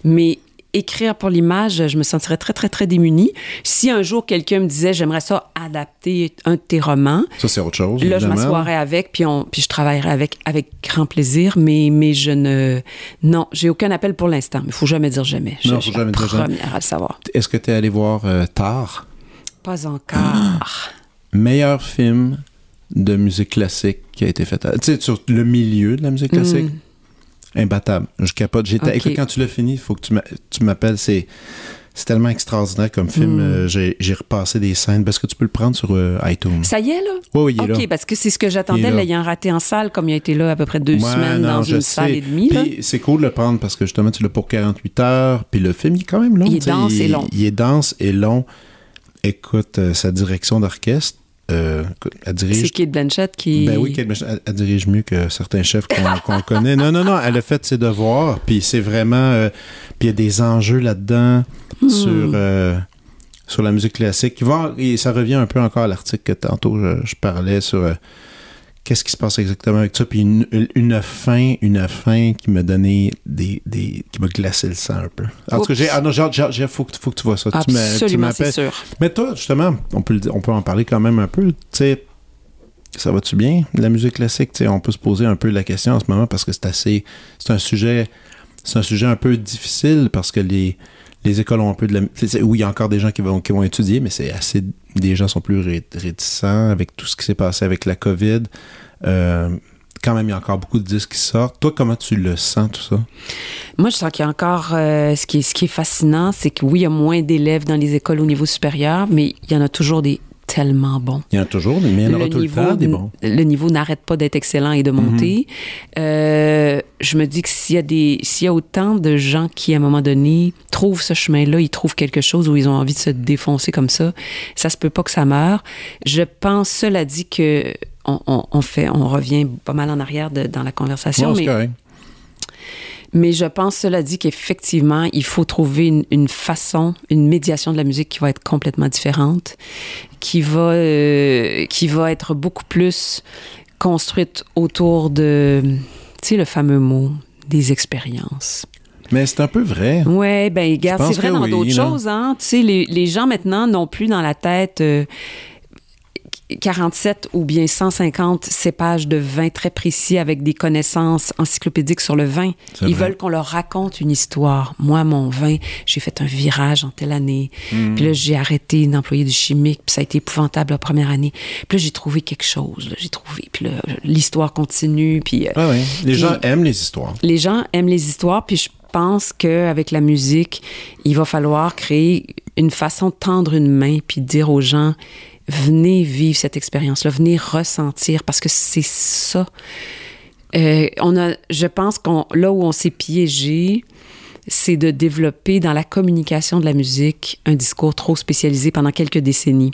Mais écrire pour l'image, je me sentirais très, très, très démunie. Si un jour quelqu'un me disait, j'aimerais ça adapter un de tes romans, Ça, c'est autre chose. Là, je évidemment. m'assoirais avec, puis, on, puis je travaillerais avec, avec grand plaisir, mais, mais je ne... Non, j'ai aucun appel pour l'instant. Il faut jamais dire jamais. Je Non, je faut suis jamais dire jamais. à le savoir. Est-ce que tu es allé voir euh, Tar? Pas encore. meilleur film de musique classique qui a été fait. à- Tu sais, sur le milieu de la musique classique, imbattable. Je capote. J'étais. Écoute, quand tu l'as fini, il faut que tu m'a- tu m'appelles. C'est, c'est tellement extraordinaire comme Mm. film. Euh, j'ai, repassé des scènes parce que tu peux le prendre sur euh, iTunes. Ça y est, là? Oui, oui, il est OK, là. parce que c'est ce que j'attendais, l'ayant raté en salle, comme il a été là à peu près deux Ouais, semaines non, dans une sais. salle et demie. Puis c'est cool de le prendre parce que justement, tu l'as pour 48 heures. Puis le film, il est quand même long. Il est dense et long. Il est dense et long. Écoute, euh, sa direction d'orchestre, euh, elle dirige. C'est Kate Blanchett qui. Ben oui, Kate Blanchett, elle, elle dirige mieux que certains chefs qu'on connaît. Non, non, non, elle a fait ses devoirs, puis c'est vraiment. euh, puis il y a des enjeux là-dedans Hmm. sur, euh, sur la musique classique. Il va- et ça revient un peu encore à l'article que tantôt je, je parlais sur. Qu'est-ce qui se passe exactement avec ça? Puis une, une fin, une fin qui m'a donné des, des. qui m'a glacé le sang un peu. En tout cas, j'ai. Ah non, j'ai- j'ai- j'ai- faut, que, faut que tu vois ça. Tu c'est sûr. Mais toi, justement, on peut, on en parler quand même un peu. Tu sais, ça va-tu bien, la musique classique? Tu sais, on peut se poser un peu la question en ce moment parce que c'est assez. C'est un sujet. C'est un sujet un peu difficile parce que les, les écoles ont un peu de la. Oui, il y a encore des gens qui vont, qui vont étudier, mais c'est assez. Les gens sont plus ré- réticents avec tout ce qui s'est passé avec la COVID. Euh, quand même, il y a encore beaucoup de disques qui sortent. Toi, comment tu le sens, tout ça? Moi, je sens qu'il y a encore. euh, ce qui est fascinant, c'est que oui, il y a moins d'élèves dans les écoles au niveau supérieur, mais il y en a toujours des tellement bons. Il y en a toujours, mais il y en aura tout le temps des bons. le niveau n'arrête pas d'être excellent et de monter. Euh, je me dis que s'il y a des, y a autant de gens qui, à un moment donné, trouvent ce chemin-là, ils trouvent quelque chose où ils ont envie de se défoncer comme ça, ça se peut pas que ça meure. Je pense, cela dit, que on, on- on fait, on revient pas mal en arrière de- dans la conversation, c'est mais correct. mais je pense, cela dit, qu'effectivement, il faut trouver une, une façon, une médiation de la musique qui va être complètement différente, qui va, euh, qui va être beaucoup plus construite autour de, tu sais, le fameux mot des expériences. Mais c'est un peu vrai. Ouais, ben, regarde, c'est vrai dans oui, d'autres choses, hein. Tu sais, les, les gens maintenant n'ont plus dans la tête euh, 47 ou bien 150 cépages de vin très précis avec des connaissances encyclopédiques sur le vin. Ils vrai. veulent qu'on leur raconte une histoire. Moi, mon vin, j'ai fait un virage en telle année. Hmm. Puis là, j'ai arrêté d'employer du chimique, puis ça a été épouvantable la première année. Puis là, j'ai trouvé quelque chose. J'ai trouvé. Puis là, l'histoire continue. Puis euh. Les Puis- gens aiment les histoires. les gens aiment les histoires, puis je pense qu'avec la musique, il va falloir créer une façon de tendre une main, puis de dire aux gens, venez vivre cette expérience-là, venez ressentir, parce que c'est ça. Euh, on a, je pense qu'on là où on s'est piégé, c'est de développer dans la communication de la musique un discours trop spécialisé pendant quelques décennies.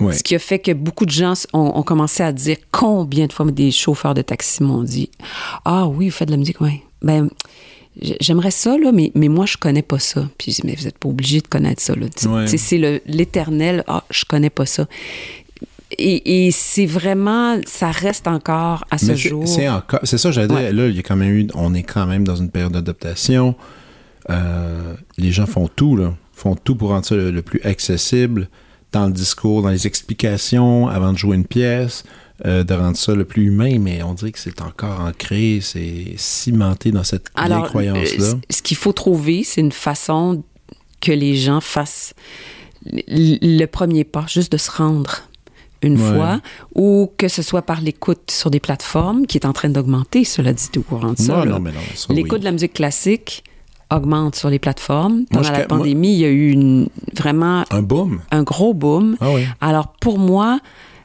Ouais. Ce qui a fait que beaucoup de gens ont, ont commencé à dire combien de fois des chauffeurs de taxi m'ont dit Ah oui, vous faites de la musique, oui. Ben, j'aimerais ça, là, mais, mais moi, je connais pas ça. Puis je dis Mais vous n'êtes pas obligé de connaître ça. Ouais. C'est le- l'éternel Ah, je connais pas ça. Et, et c'est vraiment, ça reste encore à ce jour. C'est encore, c'est ça, j'allais dire. Ouais. Là, il y a quand même eu, on est quand même dans une période d'adaptation. Euh, les gens font tout, là, font tout pour rendre ça le, le plus accessible dans le discours, dans les explications, avant de jouer une pièce, euh, de rendre ça le plus humain. Mais on dirait que c'est encore ancré, c'est cimenté dans cette croyance-là. euh, ce qu'il faut trouver, c'est une façon que les gens fassent le premier pas, juste de se rendre une Ouais. fois, ou que ce soit par l'écoute sur des plateformes, qui est en train d'augmenter, cela dit, au courant de ça. non, là. non, mais non. ça, L'écoute oui. de la musique classique augmente sur les plateformes. Pendant la moi- pandémie, il y a eu une- vraiment Un boom? un gros boom. Ah oui. Alors, pour moi,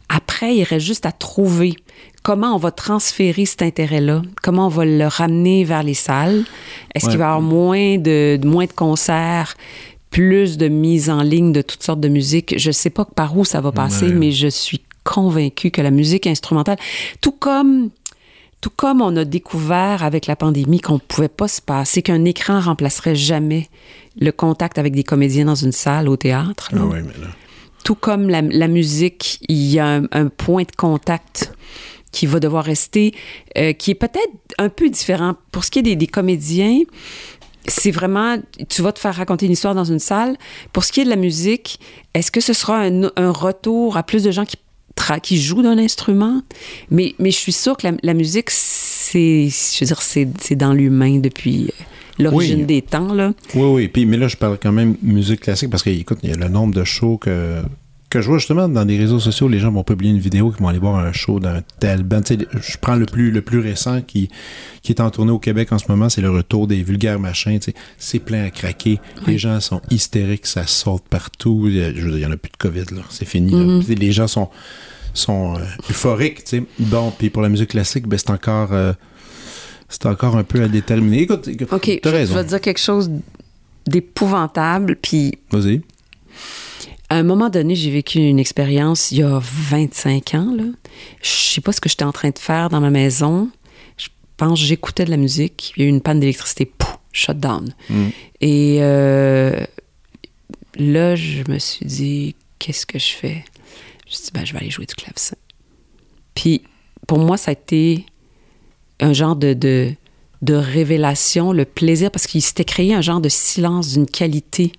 après, il reste juste à trouver comment on va transférer cet intérêt-là, comment on va le ramener vers les salles. Est-ce Ouais. qu'il va y avoir moins de, moins de concerts, plus de mise en ligne de toutes sortes de musique? Je ne sais pas par où ça va passer, Ouais. mais je suis convaincue que la musique instrumentale, tout comme tout comme on a découvert avec la pandémie qu'on ne pouvait pas se passer, qu'un écran remplacerait jamais le contact avec des comédiens dans une salle au théâtre. là Ah oui, mais là. Tout comme la, musique, il y a un, point de contact qui va devoir rester, euh, qui est peut-être un peu différent. Pour ce qui est des, comédiens, c'est vraiment, tu vas te faire raconter une histoire dans une salle. Pour ce qui est de la musique, est-ce que ce sera un, retour à plus de gens qui, qui jouent d'un instrument? Mais, je suis sûre que la, la musique, c'est, je veux dire, c'est dans l'humain depuis euh, l'origine Oui. des temps, là. Oui, oui. Puis, mais là, je parle quand même musique classique parce que, écoute, il y a le nombre de shows que, que je vois justement dans des réseaux sociaux. Les gens vont publier une vidéo qui vont aller voir un show d'un tel band. Je prends le plus, le plus récent qui, qui est en tournée au Québec en ce moment, c'est le retour des vulgaires machins. C'est plein à craquer. Les gens sont hystériques, ça saute partout. Il y a- Je veux dire, il n'y en a plus de COVID, là. C'est fini. là. Puis les gens sont, sont euh, euphoriques. tu sais. Bon, puis pour la musique classique, ben, c'est encore. euh, c'est encore un peu à déterminer. Écoute, écoute je, raison. je vais te dire quelque chose d'épouvantable, puis Vas-y. à un moment donné, j'ai vécu une expérience il y a 25 ans. Là. Je sais pas ce que j'étais en train de faire dans ma maison. Je pense que j'écoutais de la musique. Il y a eu une panne d'électricité. Pouf, shutdown. Mm. Et euh, là, je me suis dit, qu'est-ce que je fais? Je me suis dit, ben, je vais aller jouer du clavecin. Puis, pour moi, ça a été un genre de, de, de révélation, le plaisir, parce qu'il s'était créé un genre de silence d'une qualité.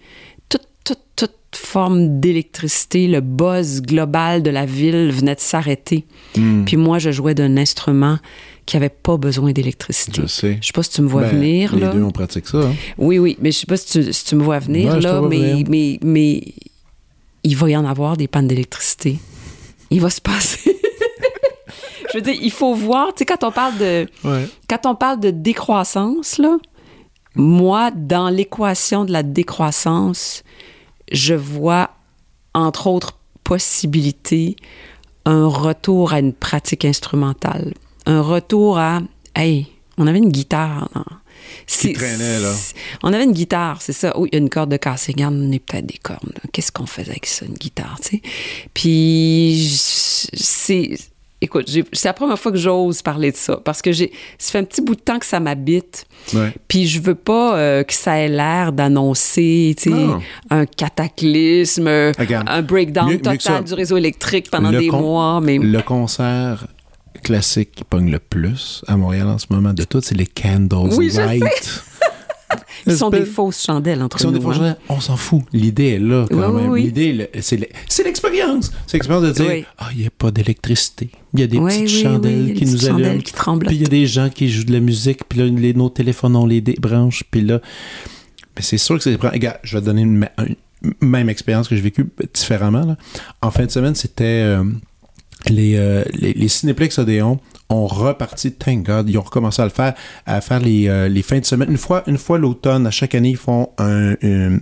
Toute, toute, toute forme d'électricité, le buzz global de la ville venait de s'arrêter. Mm. Puis moi, je jouais d'un instrument qui avait pas besoin d'électricité. Je sais. Je sais pas si tu me vois Ben, venir, les là. deux, on pratique ça. hein. Oui, oui, mais je sais pas si tu, si tu me vois venir, Ouais, là, mais, venir. mais, mais il va y en avoir des pannes d'électricité. Il va se passer. Je veux dire, il faut voir, tu sais, quand on parle de, Ouais. quand on parle de décroissance, là, moi, dans l'équation de la décroissance, je vois, entre autres possibilités, un retour à une pratique instrumentale. Un retour à, hey, on avait une guitare. non? Traînait, là. On avait une guitare, c'est ça. Oh, il y a une corde de cassé. Regarde, on est peut-être des cordes. là. Qu'est-ce qu'on faisait avec ça, une guitare, tu sais? Puis, c'est. Écoute, c'est la première fois que j'ose parler de ça parce que j'ai, ça fait un petit bout de temps que ça m'habite. Ouais. Puis je veux pas euh, que ça ait l'air d'annoncer, tu sais, Non. un cataclysme, Regarde, un breakdown mieux- total du réseau électrique pendant Le des mois. Mais Le concert classique qui pogne le plus à Montréal en ce moment de tout, c'est les Candles Oui, je Light. Ils sont des fausses chandelles entre sont nous. des hein. gens. On s'en fout. L'idée est là quand Oui, même. oui. L'idée, c'est le- c'est l'expérience. C'est l'expérience de dire Oui. Ah, il n'y a pas d'électricité. Il y a des petites chandelles des qui nous chandelles allument. qui tremblent. Puis il y a des gens qui jouent de la musique. Puis là, les, nos téléphones, on les débranche. Puis là, mais c'est sûr que c'est. Regarde, je vais te donner une, même expérience que j'ai vécue différemment. là. En fin de semaine, c'était. euh, les, euh, les, les Cinéplex Odéon ont reparti, thank God, ils ont recommencé à le faire, à faire les, euh, les fins de semaine. Une fois, une fois l'automne, à chaque année, ils font un, un-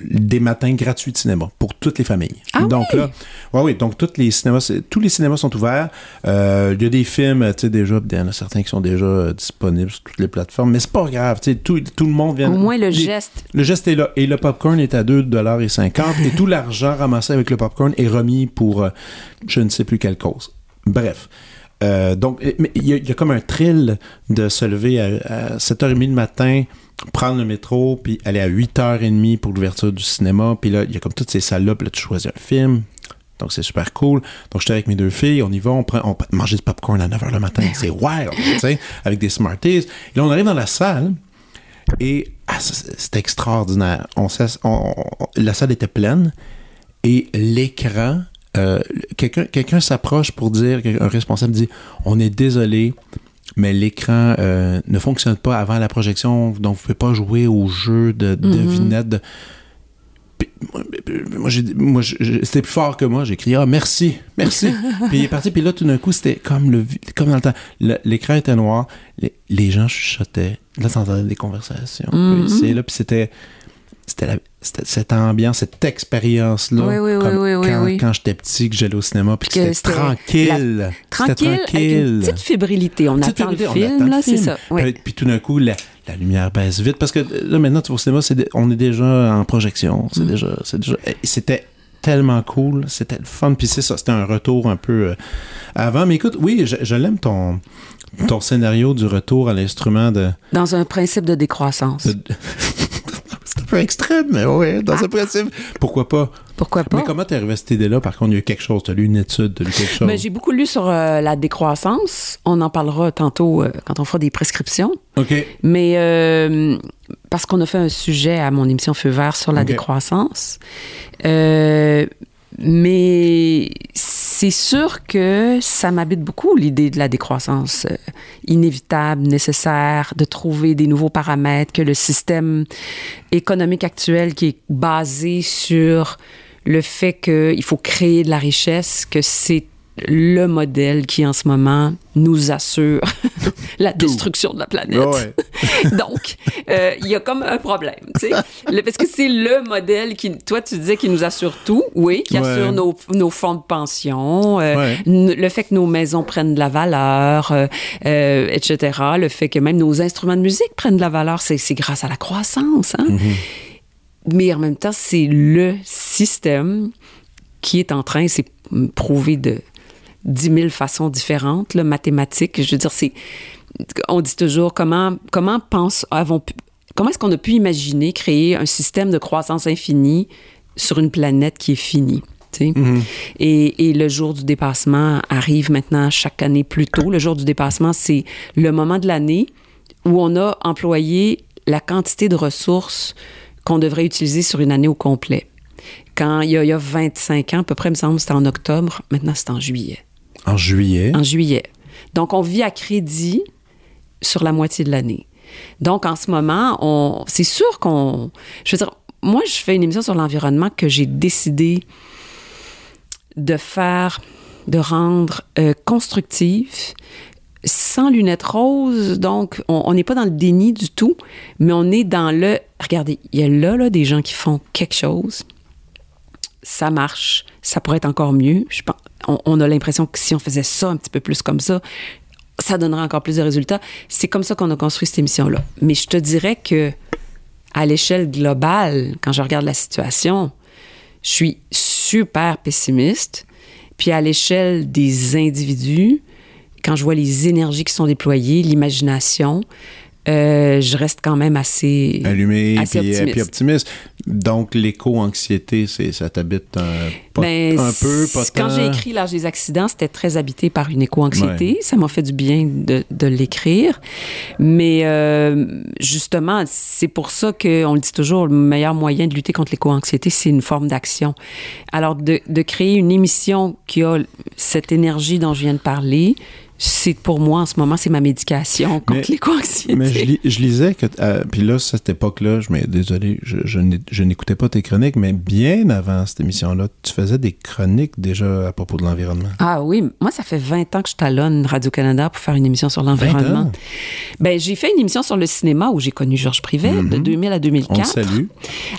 des matins gratuits de cinéma pour toutes les familles. Ah donc oui? là, ouais, oui, donc tous les cinémas, tous les cinémas sont ouverts. Euh, Il y a des films, tu sais, déjà, il y en a certains qui sont déjà euh, disponibles sur toutes les plateformes, mais c'est pas grave, tu sais, tout, tout le monde vient. Au moins le les- geste. le geste est là. Et le popcorn est à 2,50 et tout l'argent ramassé avec le popcorn est remis pour euh, je ne sais plus quelle cause. Bref. Euh, donc, il y, a- il y a comme un thrill de se lever à, à 7h30 le matin, prendre le métro, puis aller à 8h30 pour l'ouverture du cinéma. Puis là, il y a comme toutes ces salles-là, puis là, tu choisis un film. Donc, c'est super cool. Donc, j'étais avec mes deux filles, on y va, on prend, on mange du popcorn à 9h le matin. C'est wild, tu sais, avec des Smarties. Et là, on arrive dans la salle, et ah, c'était extraordinaire. On, s'ass- on- on- la salle était pleine et l'écran, euh, quelqu'un s'approche pour dire, un responsable dit On est désolé, mais l'écran euh, ne fonctionne pas avant la projection, donc vous ne pouvez pas jouer au jeu de devinette. de- moi, moi, c'était plus fort que moi. J'ai crié, ah, merci, merci. puis il est parti. Puis là, tout d'un coup, c'était comme, le, comme dans le temps. L'écran était noir. Les, les gens chuchotaient. Là, t'entendais des conversations. Mhm. Puis là, puis c'était, c'était, la- cette ambiance, cette expérience-là. Oui, oui, oui, quand, quand j'étais petit, que j'allais au cinéma, puis c'était tranquille. Tranquille, C'était avec une tranquille. petite fébrilité. On Petite attend le fébrilité, on film, attend là, le c'est ça. Puis, puis tout d'un coup, la, la lumière baisse vite parce que là maintenant tu vas au cinéma, on est déjà en projection, c'est Mm. déjà, c'est déjà, c'était tellement cool, c'était le fun, puis c'est ça, c'était un retour un peu euh, avant. Mais écoute, oui, je, je l'aime ton ton scénario du retour à l'instrument de, Dans un principe de décroissance. de- peu extrême, mais ouais, dans ce principe, pourquoi pas? Pourquoi pas? Mais comment t'es arrivé à cette idée-là? Par contre, il y a eu quelque chose, t'as lu une étude, t'as lu quelque chose. Ben, j'ai beaucoup lu sur euh, la décroissance. On en parlera tantôt euh, quand on fera des prescriptions. Ok. Mais euh, parce qu'on a fait un sujet à mon émission Feu vert sur la décroissance. Euh, mais c'est sûr que ça m'habite beaucoup, l'idée de la décroissance euh, inévitable, nécessaire, de trouver des nouveaux paramètres, que le système économique actuel qui est basé sur le fait qu'il faut créer de la richesse, que c'est le modèle qui, en ce moment, nous assure la destruction de la planète. Ouais. Donc, euh, il y a comme un problème, tu sais. Parce que c'est le modèle qui, toi, tu disais qui nous assure tout, oui, qui Ouais. assure nos, nos fonds de pension, euh, Ouais. le fait que nos maisons prennent de la valeur, euh, euh, etc. Le fait que même nos instruments de musique prennent de la valeur, c'est grâce à la croissance, hein. mais en même temps, c'est le système qui est en train, c'est prouvé de dix mille façons différentes, le mathématiques. Je veux dire, c'est, on dit toujours comment, comment pense, avons, comment est-ce qu'on a pu imaginer créer un système de croissance infinie sur une planète qui est finie? Mm-hmm. Et, et, le jour du dépassement arrive maintenant chaque année plus tôt. Le jour du dépassement, c'est le moment de l'année où on a employé la quantité de ressources qu'on devrait utiliser sur une année au complet. Quand il y, a, il y a 25 ans, à peu près, il me semble, c'était en octobre, maintenant c'est en juillet. En juillet? En juillet. Donc, on vit à crédit sur la moitié de l'année. Donc, en ce moment, c'est sûr qu'on. Je veux dire, moi, je fais une émission sur l'environnement que j'ai décidé de faire, de rendre euh, constructive, sans lunettes roses. Donc, on n'est pas dans le déni du tout, mais on est dans le. Regardez, il y a là, là des gens qui font quelque chose. Ça marche. Ça pourrait être encore mieux. Je pense, on, a l'impression que si on faisait ça un petit peu plus comme ça, ça donnerait encore plus de résultats. C'est comme ça qu'on a construit cette émission-là. Mais je te dirais que à l'échelle globale, quand je regarde la situation, je suis super pessimiste. Puis à l'échelle des individus, quand je vois les énergies qui sont déployées, l'imagination, euh, je reste quand même assez allumé assez puis, optimiste. optimiste. Donc l'éco-anxiété, ça t'habite un, ben, un peu, pas Quand j'ai écrit l'âge des accidents, c'était très habité par une éco-anxiété. Ça m'a fait du bien de, de l'écrire, mais euh, justement, c'est pour ça qu'on le dit toujours, le meilleur moyen de lutter contre l'éco-anxiété, c'est une forme d'action. Alors de, de créer une émission qui a cette énergie dont je viens de parler c'est pour moi en ce moment, c'est ma médication contre l'éco-anxiété. Mais je, lisais que, euh, puis là, à cette époque-là, je, mais désolé, je, je n'écoutais pas tes chroniques, mais bien avant cette émission-là, tu faisais des chroniques déjà à propos de l'environnement. Ah oui, moi, ça fait 20 ans que je talonne Radio-Canada pour faire une émission sur l'environnement. Ben, j'ai fait une émission sur le cinéma où j'ai connu Georges Privet de 2000 mm-hmm. à 2004. On salue.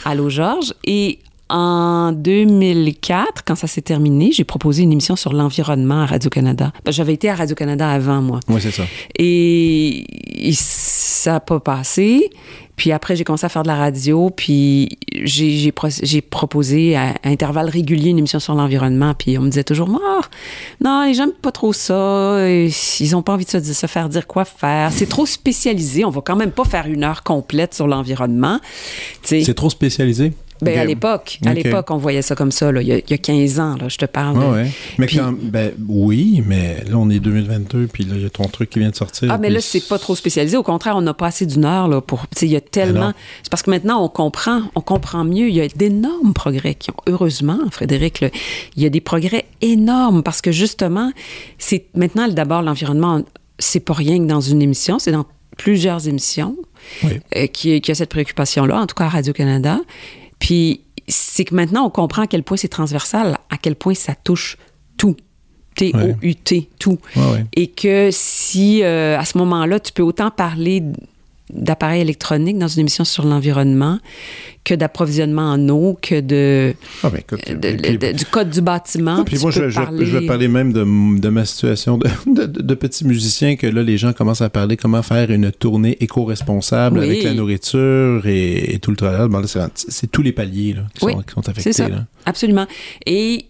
Allô, Georges. Et en 2004, quand ça s'est terminé, j'ai proposé une émission sur l'environnement à Radio-Canada. Ben, j'avais été à Radio-Canada avant, moi. Oui, c'est ça. Et, ça n'a pas passé. Puis après, j'ai commencé à faire de la radio, puis j'ai proposé à, intervalles réguliers une émission sur l'environnement, puis on me disait toujours, oh, non, les gens n'aiment pas trop ça, ils n'ont pas envie de se, se, faire dire quoi faire, c'est trop spécialisé, on va quand même pas faire une heure complète sur l'environnement. C'est trop spécialisé? Ben, à l'époque, à l'époque, on voyait ça comme ça, là, il, y a, il y a 15 ans, là, je te parle. ouais. Mais quand, ben, oui, mais là, on est 2022, puis là, il y a ton truc qui vient de sortir. Ah, mais là, c'est pas trop spécialisé. Au contraire, on n'a pas assez d'une heure, là, pour, il y a tellement... C'est parce que maintenant, on comprend, on comprend mieux. Il y a d'énormes progrès qui ont, heureusement, Frédéric, il y a des progrès énormes parce que, justement, c'est maintenant, d'abord, l'environnement, c'est pas rien que dans une émission, c'est dans plusieurs émissions euh, qui, qui a cette préoccupation-là, en tout cas à Radio-Canada. Puis c'est que maintenant, on comprend à quel point c'est transversal, à quel point ça touche tout. T-O-U-T, tout. Et que si, euh, à ce moment-là, tu peux autant parler d'appareils électroniques dans une émission sur l'environnement que d'approvisionnement en eau, que de, ah ben, du code du bâtiment. puis moi, je, vais parler même de, ma situation de, petit musicien, que là, les gens commencent à parler comment faire une tournée éco-responsable avec la nourriture et, tout le travail. c'est tous les paliers qui, sont, qui, sont, affectés. Ça. Absolument. Et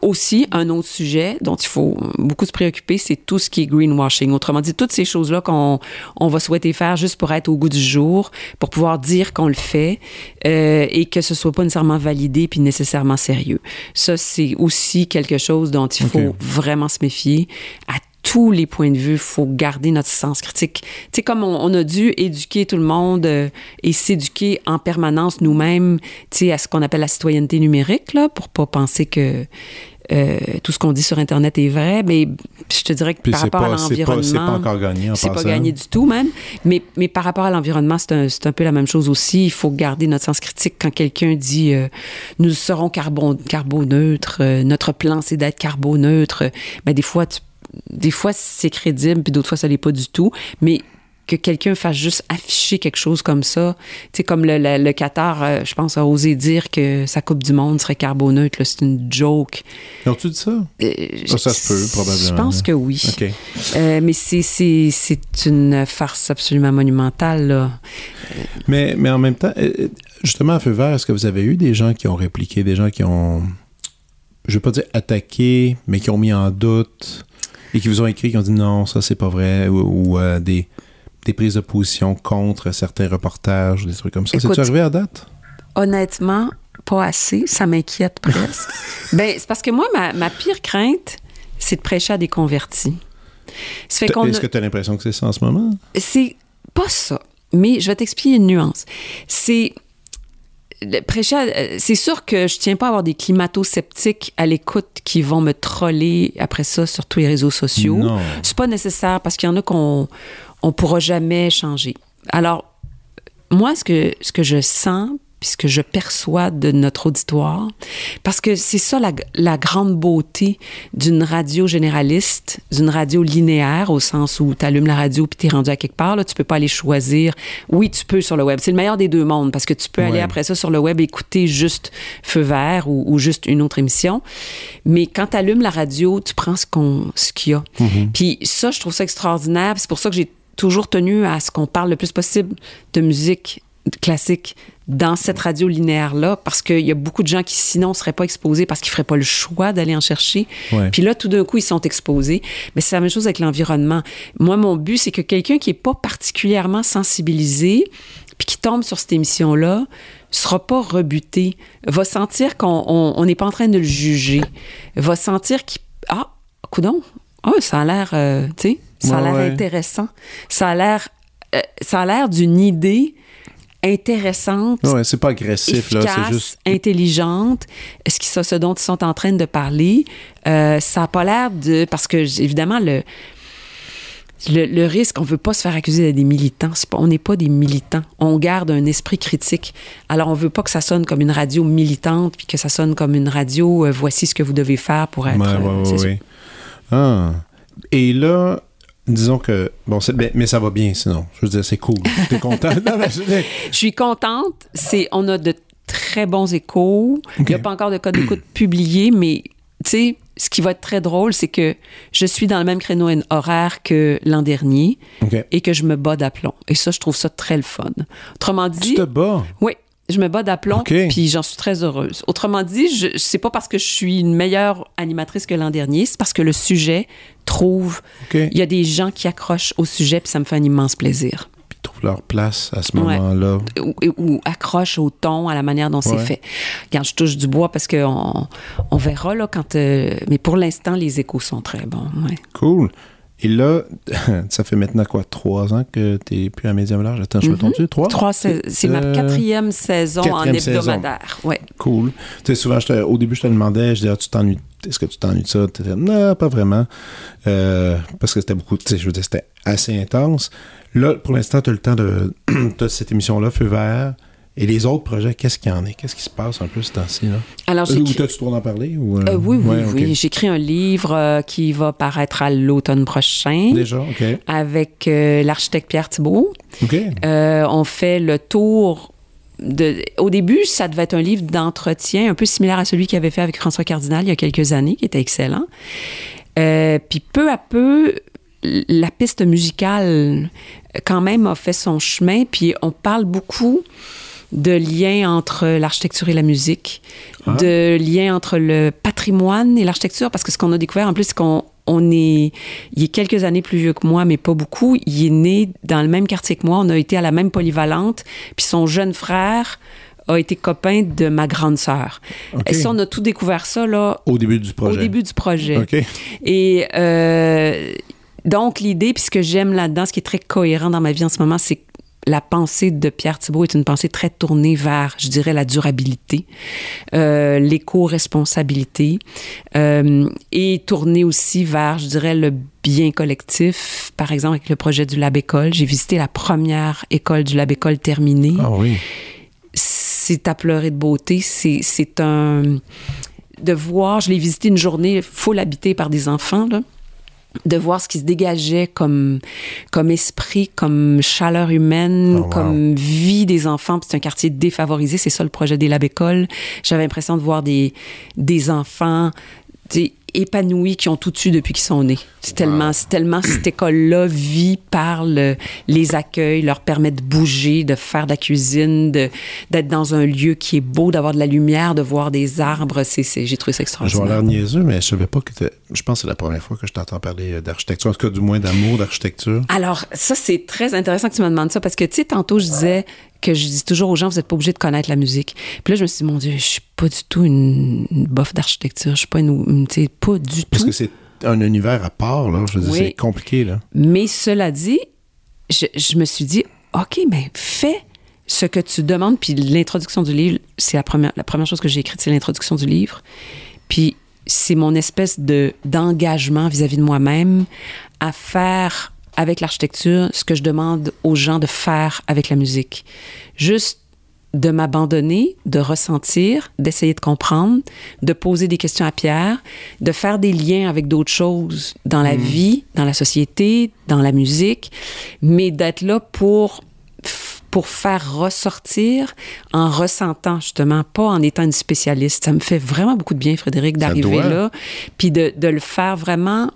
aussi, un autre sujet dont il faut beaucoup se préoccuper, c'est tout ce qui est greenwashing. Autrement dit, toutes ces choses-là qu'on on va souhaiter faire juste pour être au goût du jour, pour pouvoir dire qu'on le fait euh, et que ce soit pas nécessairement validé puis nécessairement sérieux. Ça, c'est aussi quelque chose dont il faut vraiment se méfier à tous les points de vue, il faut garder notre sens critique. Tu sais, comme on, a dû éduquer tout le monde euh, et s'éduquer en permanence nous-mêmes, tu sais, à ce qu'on appelle la citoyenneté numérique, là, pour pas penser que euh, tout ce qu'on dit sur Internet est vrai, mais je te dirais que par rapport à l'environnement... C'est pas, encore gagné en C'est pas gagné du tout, même. Mais, mais par rapport à l'environnement, c'est un, un, peu la même chose aussi. Il faut garder notre sens critique quand quelqu'un dit euh, nous serons carbone, carboneutres, notre plan, c'est d'être carboneutre », ben, des fois, tu des fois, c'est crédible, puis d'autres fois, ça l'est pas du tout. Mais que quelqu'un fasse juste afficher quelque chose comme ça. Tu sais, comme le, le, le Qatar, euh, je pense, a osé dire que sa Coupe du Monde serait carboneutre. là. C'est une joke. Ont-tu dit ça? Euh, Ah, ça se peut, probablement. Je pense que oui. Euh, mais c'est- c'est c'est une farce absolument monumentale. Là. Mais, mais en même temps, justement, à Feu Vert, est-ce que vous avez eu des gens qui ont répliqué, des gens qui ont, je veux pas dire attaqué, mais qui ont mis en doute? Et qui vous ont écrit, qui ont dit non, ça c'est pas vrai, ou, ou, euh, des, des prises de position contre certains reportages, des trucs comme ça. C'est-tu arrivé à date? Honnêtement, pas assez. Ça m'inquiète presque. ben, c'est parce que moi, ma, ma pire crainte, c'est de prêcher à des convertis. Est-ce que tu as l'impression que c'est ça en ce moment? c'est pas ça. Mais je vais t'expliquer une nuance. C'est à- euh, c'est sûr que je tiens pas à avoir des climato-sceptiques à l'écoute qui vont me troller après ça sur tous les réseaux sociaux. C'est pas nécessaire parce qu'il y en a qu'on on pourra jamais changer. Alors, moi, ce que, ce que je sens, puis ce que je perçois de notre auditoire, parce que c'est ça la, la grande beauté d'une radio généraliste, d'une radio linéaire, au sens où tu allumes la radio puis tu es rendu à quelque part, là, tu peux pas aller choisir. Oui, tu peux sur le web. C'est le meilleur des deux mondes, parce que tu peux aller après ça sur le web écouter juste Feu vert ou, ou juste une autre émission. Mais quand tu allumes la radio, tu prends ce qu'on ce qu'il y a. Puis ça, je trouve ça extraordinaire. C'est pour ça que j'ai toujours tenu à ce qu'on parle le plus possible de musique classique dans cette radio linéaire-là, parce qu'il y a beaucoup de gens qui, sinon, ne seraient pas exposés parce qu'ils ne feraient pas le choix d'aller en chercher. Ouais. Puis là, tout d'un coup, ils sont exposés. Mais c'est la même chose avec l'environnement. Moi, mon but, c'est que quelqu'un qui n'est pas particulièrement sensibilisé, puis qui tombe sur cette émission-là, sera pas rebuté, va sentir qu'on on- on n'est pas en train de le juger, va sentir qu'il... Ah, coudon, ah, ça a l'air, euh, tu sais, ça a Ouais, l'air ouais. intéressant. Ça a l'air, euh, ça a l'air d'une idée intéressante, Ouais, c'est pas agressif, là, c'est juste. intelligente, ce, qui, ça, ce dont ils sont en train de parler. Euh, ça n'a pas l'air de... Parce que, évidemment, le, le, le risque, on veut pas se faire accuser d'être des militants. Pas, on n'est pas des militants. On garde un esprit critique. Alors, on veut pas que ça sonne comme une radio militante, puis que ça sonne comme une radio, euh, voici ce que vous devez faire pour être... Ouais, euh, ouais. Ah. Et là, disons que. Bon, mais, mais ça va bien sinon. Je veux dire, c'est cool. T'es content? Non, mais je- Je suis contente. C'est, on a de très bons échos. Il n'y a pas encore de code d'écoute publié, mais tu sais, ce qui va être très drôle, c'est que je suis dans le même créneau horaire que l'an dernier et que je me bats d'aplomb. Et ça, je trouve ça très le fun. Autrement Tu dit, te bats? oui, je me bats d'aplomb, OK. puis j'en suis très heureuse. Autrement dit, je, c'est pas parce que je suis une meilleure animatrice que l'an dernier, c'est parce que le sujet trouve. Il y a des gens qui accrochent au sujet, puis ça me fait un immense plaisir. Puis ils trouvent leur place à ce Ouais. moment-là. ou, ou accroche au ton, à la manière dont c'est fait. Regarde, je touche du bois parce qu'on on verra là quand. euh, mais pour l'instant, les échos sont très bons. ouais. Cool. Et là, ça fait maintenant quoi, trois ans que t'es plus à Médium Large? Attends, je me Mhm. trompe-tu? Trois? Trois, c'est ma Euh, quatrième saison en saison. hebdomadaire. Ouais. Cool. Tu sais, souvent, je au début, je te demandais, je disais, ah, tu t'ennuies, est-ce que tu t'ennuies de ça? Tu non, pas vraiment. Euh, parce que c'était beaucoup, tu sais, je veux dire, c'était assez intense. Là, pour l'instant, tu as le temps de, t'as cette émission-là, Feu vert. Et les autres projets, qu'est-ce qu'il y en a? Qu'est-ce qui se passe un peu ce temps-ci, là? Alors, j'ai Ou t'as-tu trop d'en parler? Ou, euh, Euh, oui, oui, ouais, oui. J'ai écrit un livre euh, qui va paraître à l'automne prochain Déjà, OK. avec euh, l'architecte Pierre Thibault. OK. Euh, on fait le tour. De, au début, ça devait être un livre d'entretien un peu similaire à celui qu'il avait fait avec François Cardinal il y a quelques années, qui était excellent. Euh, puis peu à peu, la piste musicale, quand même, a fait son chemin. Puis on parle beaucoup de liens entre l'architecture et la musique, Ah. de liens entre le patrimoine et l'architecture, parce que ce qu'on a découvert en plus, c'est qu'on on est, il est quelques années plus vieux que moi, mais pas beaucoup. Il est né dans le même quartier que moi. On a été à la même polyvalente. Puis son jeune frère a été copain de ma grande sœur. Et ça, on a tout découvert ça là Au début du projet. au début du projet. Et euh, donc, l'idée, puis ce que j'aime là-dedans, ce qui est très cohérent dans ma vie en ce moment, c'est que la pensée de Pierre Thibault est une pensée très tournée vers, je dirais, la durabilité, euh, l'éco-responsabilité, euh, et tournée aussi vers, je dirais, le bien collectif. Par exemple, avec le projet du Lab École, j'ai visité la première école du Lab École terminée Ah oui. c'est à pleurer de beauté. C'est, c'est un. De voir, je l'ai visité une journée full habitée par des enfants, là. De voir ce qui se dégageait comme, comme esprit, comme chaleur humaine, Oh, wow. comme vie des enfants. C'est un quartier défavorisé, c'est ça le projet des Lab Écoles. J'avais l'impression de voir des, des enfants épanouis qui ont tout dessus depuis qu'ils sont nés. C'est tellement, c'est tellement cette école-là vit, parle, les accueille, leur permet de bouger, de faire de la cuisine, d'être dans un lieu qui est beau, d'avoir de la lumière, de voir des arbres. J'ai trouvé ça Je vais extraordinaire. l'air niaiseux, mais je savais pas que Je pense que c'est la première fois que je t'entends parler euh, d'architecture, en tout cas du moins d'amour d'architecture. Alors, ça, c'est très intéressant que tu me demandes ça parce que, tu sais, tantôt, je disais que je dis toujours aux gens, vous n'êtes pas obligés de connaître la musique. Puis là, je me suis dit, mon Dieu, je suis pas du tout une, une bof d'architecture. Je suis pas une. une- Tu sais, pas du Parce tout. que c'est un univers à part, là. Je veux dire, Oui. c'est compliqué, là. Mais cela dit, je, je me suis dit, OK, ben fais ce que tu demandes. Puis l'introduction du livre, c'est la première, la première chose que j'ai écrite, c'est l'introduction du livre. Puis c'est mon espèce de d'engagement vis-à-vis de moi-même à faire avec l'architecture ce que je demande aux gens de faire avec la musique. Juste de m'abandonner, de ressentir, d'essayer de comprendre, de poser des questions à Pierre, de faire des liens avec d'autres choses dans la vie, dans la société, dans la musique, mais d'être là pour pour faire ressortir en ressentant justement, pas en étant une spécialiste. Ça me fait vraiment beaucoup de bien, Frédéric, d'arriver là, puis de, de le faire vraiment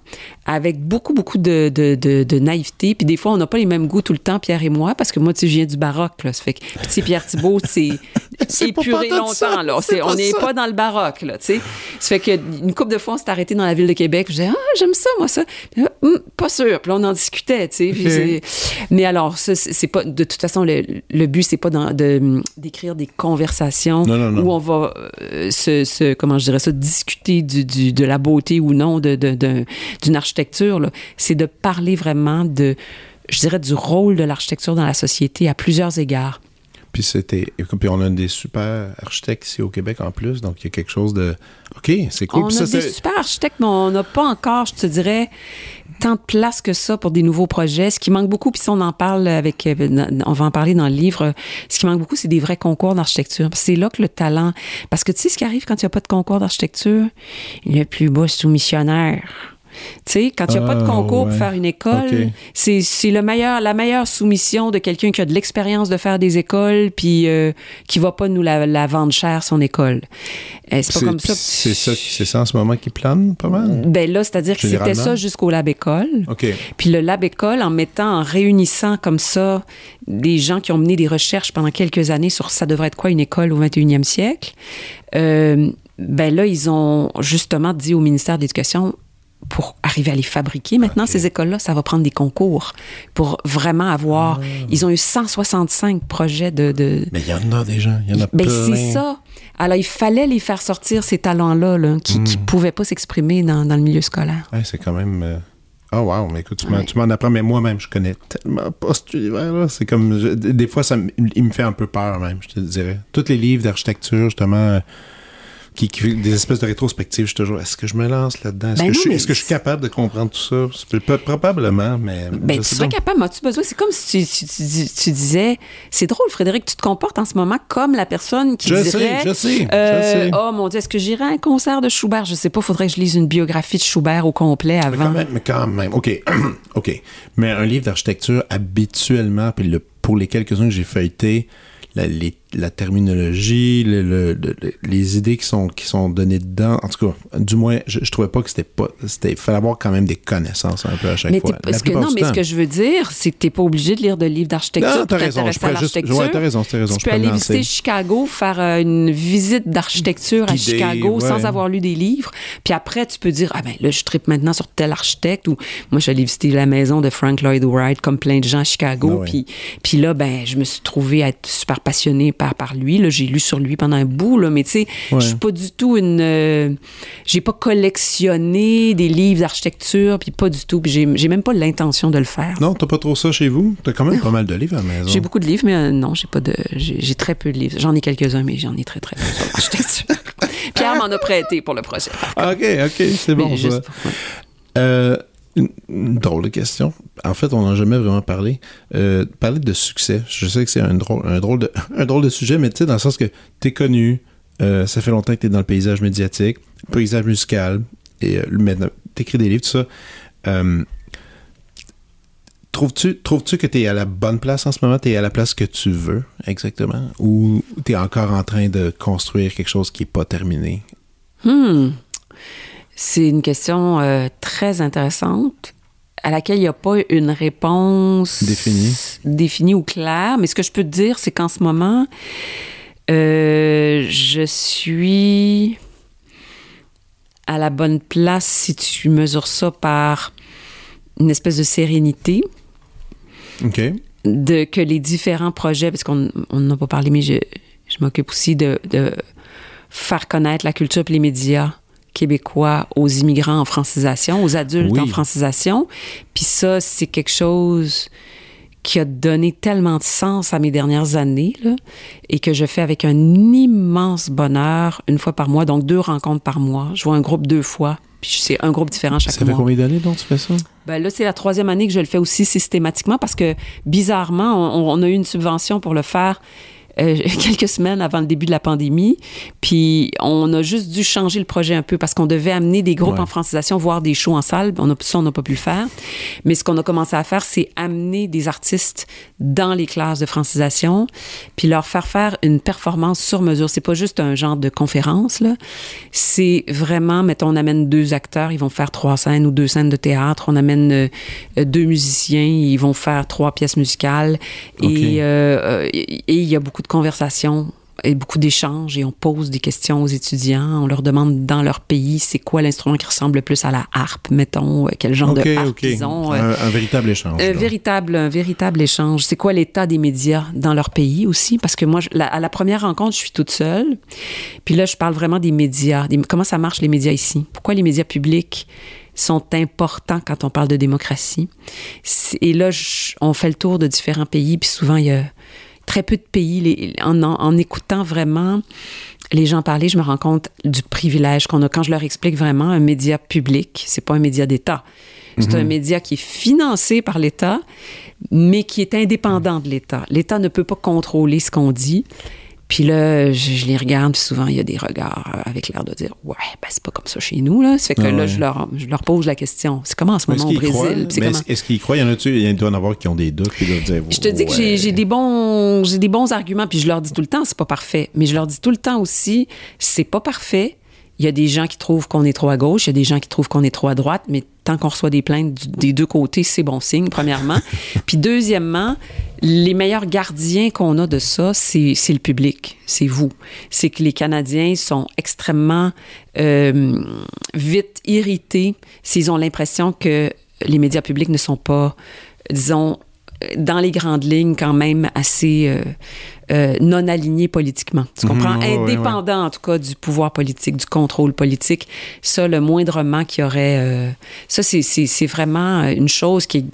avec beaucoup, beaucoup de, de, naïveté. Puis des fois, on n'a pas les mêmes goûts tout le temps, Pierre et moi, parce que moi, tu sais, je viens du baroque, là. Ça fait que, tu sais, Pierre Thibault, c'est épuré ça. longtemps, là. Pas on n'est pas dans le baroque, là, tu sais. Ça fait que une couple de fois, on s'est arrêté dans la ville de Québec. Je disais, ah, j'aime ça, moi, ça. Puis, hum, pas sûr. Puis là, on en discutait, tu sais. Mais alors, c'est pas, de toute façon, le, le but, c'est pas de- d'écrire des conversations Non, non, non. où on va euh, se, se- comment je dirais ça, discuter du, du- de la beauté ou non de- de- de- d'une architecture. C'est de parler vraiment de, je dirais, du rôle de l'architecture dans la société à plusieurs égards. Puis c'était. Puis on a des super architectes ici au Québec en plus, donc il y a quelque chose de. OK, c'est cool. On Puis a ça, des super architectes, mais on n'a pas encore, je te dirais, tant de place que ça pour des nouveaux projets. Ce qui manque beaucoup, puis si on en parle avec, euh, on va en parler dans le livre, ce qui manque beaucoup, c'est des vrais concours d'architecture. C'est là que le talent, parce que tu sais ce qui arrive quand il n'y a pas de concours d'architecture, le plus beau soumissionnaire. Tu sais, quand il n'y a pas de Ah, concours ouais. pour faire une école, c'est c'est le meilleur, la meilleure soumission de quelqu'un qui a de l'expérience de faire des écoles, puis euh, qui va pas nous la, la vendre cher, son école. Euh, c'est pas comme ça. C'est ça, c'est ça en ce moment qui plane pas mal? ben là, c'est-à-dire que c'était ça jusqu'au Lab École. OK. Puis le Lab École, en mettant, en réunissant comme ça des gens qui ont mené des recherches pendant quelques années sur ça devrait être quoi une école au 21e siècle, euh, ben là, ils ont justement dit au ministère de l'Éducation, pour arriver à les fabriquer. Maintenant, ces écoles-là, ça va prendre des concours pour vraiment avoir... Ah. Ils ont eu 165 projets de... de Mais il y en a des gens, il y en a ben, plein. c'est ça. Alors, il fallait les faire sortir, ces talents-là, là, qui ne Hmm. pouvaient pas s'exprimer dans, dans le milieu scolaire. Ouais, c'est quand même. euh, Oh wow, mais écoute, tu m'en- Ouais. tu m'en apprends, mais moi-même, je connais tellement pas cet univers-là. C'est comme. je- des fois, ça, il me fait un peu peur, même, je te dirais. Tous les livres d'architecture, justement, qui, qui- des espèces de rétrospectives, je suis toujours. Est-ce que je me lance là-dedans? Est-ce Ben que, je suis- mais est-ce que je suis capable de comprendre tout ça? Probablement, mais. Ben, tu serais capable, as-tu besoin? C'est comme si tu, tu- tu- tu disais, c'est drôle, Frédéric, tu te comportes en ce moment comme la personne qui Je dirait, sais, je sais, euh, je sais. oh mon Dieu, est-ce que j'irai à un concert de Schubert? Je sais pas, faudrait que je lise une biographie de Schubert au complet Mais avant. quand même, mais quand même. OK. OK. Mais un livre d'architecture, habituellement, puis le, pour les quelques-uns que j'ai feuilletés, les- la terminologie, le- le- le- le- les idées qui sont, qui sont données dedans, en tout cas, du moins, je, je trouvais pas que c'était pas. Il fallait avoir quand même des connaissances un peu à chaque Mais, fois. La que, non, mais ce que je veux dire, c'est que tu n'es pas obligé de lire de livres d'architecture Non, t'as raison. Je pourrais juste. Ouais, t'as raison, t'as raison. Tu je peux aller lancer. visiter Chicago, faire euh, une visite d'architecture à Chicago ouais. sans avoir lu des livres. Puis après, tu peux dire, ah ben là, je tripe maintenant sur tel architecte. Ou moi, je suis allée visiter la maison de Frank Lloyd Wright, comme plein de gens à Chicago. Ah. Puis, puis là, ben, je me suis trouvée à être super passionnée par, par lui. J'ai lu sur lui pendant un bout, là, mais tu sais, Ouais. je suis pas du tout une... euh, j'ai pas collectionné des livres d'architecture, puis pas du tout. Puis j'ai même pas l'intention de le faire. Non, t'as pas trop ça chez vous? T'as quand même pas mal de livres à la maison. J'ai beaucoup de livres, mais euh, non, j'ai pas de. J'ai très peu de livres. J'en ai quelques-uns, mais j'en ai très, très peu sur l'architecture. Pierre m'en a prêté pour le projet. Ah, OK, OK, c'est bon. Juste ouais. Euh, une, drôle de question. En fait, on n'a jamais vraiment parlé. Euh, parler de succès. Je sais que c'est un drôle, un, drôle de, sujet, mais tu sais, dans le sens que tu es connu, euh, ça fait longtemps que tu es dans le paysage médiatique, paysage musical, et euh, tu écris des livres, tout ça. Euh, Trouves-tu trouves que tu es à la bonne place en ce moment? Tu es à la place que tu veux, exactement? Ou tu es encore en train de construire quelque chose qui n'est pas terminé? Hmm. C'est une question euh, très intéressante à laquelle il n'y a pas une réponse définie. définie ou claire. Mais ce que je peux te dire, c'est qu'en ce moment, euh, je suis à la bonne place si tu mesures ça par une espèce de sérénité. OK. De, que les différents projets, parce qu'on n'en a pas parlé, mais je, je m'occupe aussi de, de, faire connaître la culture et les médias québécois aux immigrants en francisation, aux adultes Oui. en francisation. Puis ça, c'est quelque chose qui a donné tellement de sens à mes dernières années là, et que je fais avec un immense bonheur une fois par mois, donc deux rencontres par mois. Je vois un groupe deux fois, puis c'est un groupe différent chaque Ça fait mois. combien d'années donc tu fais ça? Ben là, c'est la troisième année que je le fais aussi systématiquement parce que, bizarrement, on, on a eu une subvention pour le faire euh, quelques semaines avant le début de la pandémie. Puis on a juste dû changer le projet un peu parce qu'on devait amener des groupes Ouais. en francisation voir des shows en salle. On a, ça, on n'a pas pu le faire. Mais ce qu'on a commencé à faire, c'est amener des artistes dans les classes de francisation puis leur faire faire une performance sur mesure. C'est pas juste un genre de conférence, là. C'est vraiment, mettons, on amène deux acteurs, ils vont faire trois scènes ou deux scènes de théâtre. On amène euh, euh, deux musiciens, ils vont faire trois pièces musicales. Euh, et il y a beaucoup de conversations et beaucoup d'échanges et on pose des questions aux étudiants. On leur demande dans leur pays c'est quoi l'instrument qui ressemble le plus à la harpe, mettons, euh, quel genre de harpe ils ont. euh, Un, un véritable échange. un véritable, un véritable échange. C'est quoi l'état des médias dans leur pays aussi? Parce que moi, je- la- à la première rencontre, je suis toute seule. Puis là, je parle vraiment des médias. Des- comment ça marche les médias ici? Pourquoi les médias publics sont importants quand on parle de démocratie? Et là, je- on fait le tour de différents pays. Puis souvent, il y a très peu de pays. Les- en, en- en écoutant vraiment les gens parler, je me rends compte du privilège qu'on a quand je leur explique vraiment un média public, c'est pas un média d'État. C'est un média qui est financé par l'État, mais qui est indépendant de l'État. L'État ne peut pas contrôler ce qu'on dit. Puis là, je, je les regarde, puis souvent, il y a des regards euh, avec l'air de dire Ouais, ben, c'est pas comme ça chez nous. Là. Ça fait que Ah là, je leur, je leur pose la question C'est comment en ce moment au? Brésil? comment? est-ce qu'ils croient? Il y en a-tu? Il doit en avoir qui ont des doutes, qui doivent dire. Je te dis que j'ai- des bons j'ai des bons arguments puis je leur dis tout le temps c'est pas parfait mais je leur dis tout le temps aussi c'est pas parfait il y a des gens qui trouvent qu'on est trop à gauche il y a des gens qui trouvent qu'on est trop à droite mais tant qu'on reçoit des plaintes du- des deux côtés c'est bon signe premièrement. Puis deuxièmement les meilleurs gardiens qu'on a de ça c'est c'est le public c'est vous. C'est que les Canadiens sont extrêmement euh, vite irrités. S'ils ont l'impression que les médias publics ne sont pas disons dans les grandes lignes, quand même assez euh, euh, non alignés politiquement. Tu comprends? Mhm, ouais, ouais, Indépendant, en tout cas, du pouvoir politique, du contrôle politique. Ça, le moindrement qu'il y aurait... euh, ça, c'est- vraiment une chose qui.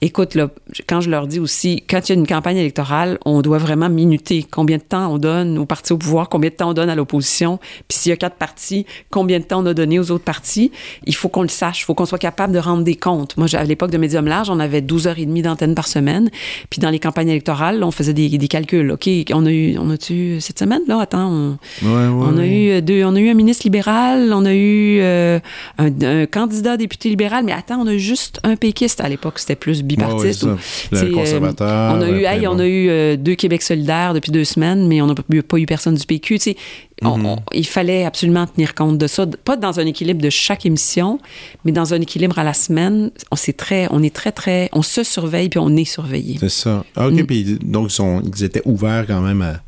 Écoute, là, quand je leur dis aussi, quand il y a une campagne électorale, on doit vraiment minuter combien de temps on donne aux partis au pouvoir, combien de temps on donne à l'opposition. Puis s'il y a quatre partis, combien de temps on a donné aux autres partis. Il faut qu'on le sache. Il faut qu'on soit capable de rendre des comptes. Moi, à l'époque de Médium Large, on avait 12 heures et demie d'antenne par semaine. Puis dans les campagnes électorales, là, on faisait des, des calculs. OK, on a eu, on a-tu cette semaine, là? Attends, on, Ouais, ouais, on a ouais. eu deux, on a eu un ministre libéral, on a eu euh, un, un candidat député libéral, mais attends, on a juste un péquiste à l'époque, c'était plus bipartiste. Ou-. Le euh, conservateur, on a eu, hey, on a eu euh, deux Québec solidaires depuis deux semaines, mais on n'a pas, pas eu personne du PQ. Tu sais, on- Mhm. on- il fallait absolument tenir compte de ça, pas dans un équilibre de chaque émission, mais dans un équilibre à la semaine. On, sait très, on est très, très, on se surveille puis on est surveillé. C'est ça. Ah, OK, Mm. puis donc, ils, sont- ils étaient ouverts quand même à,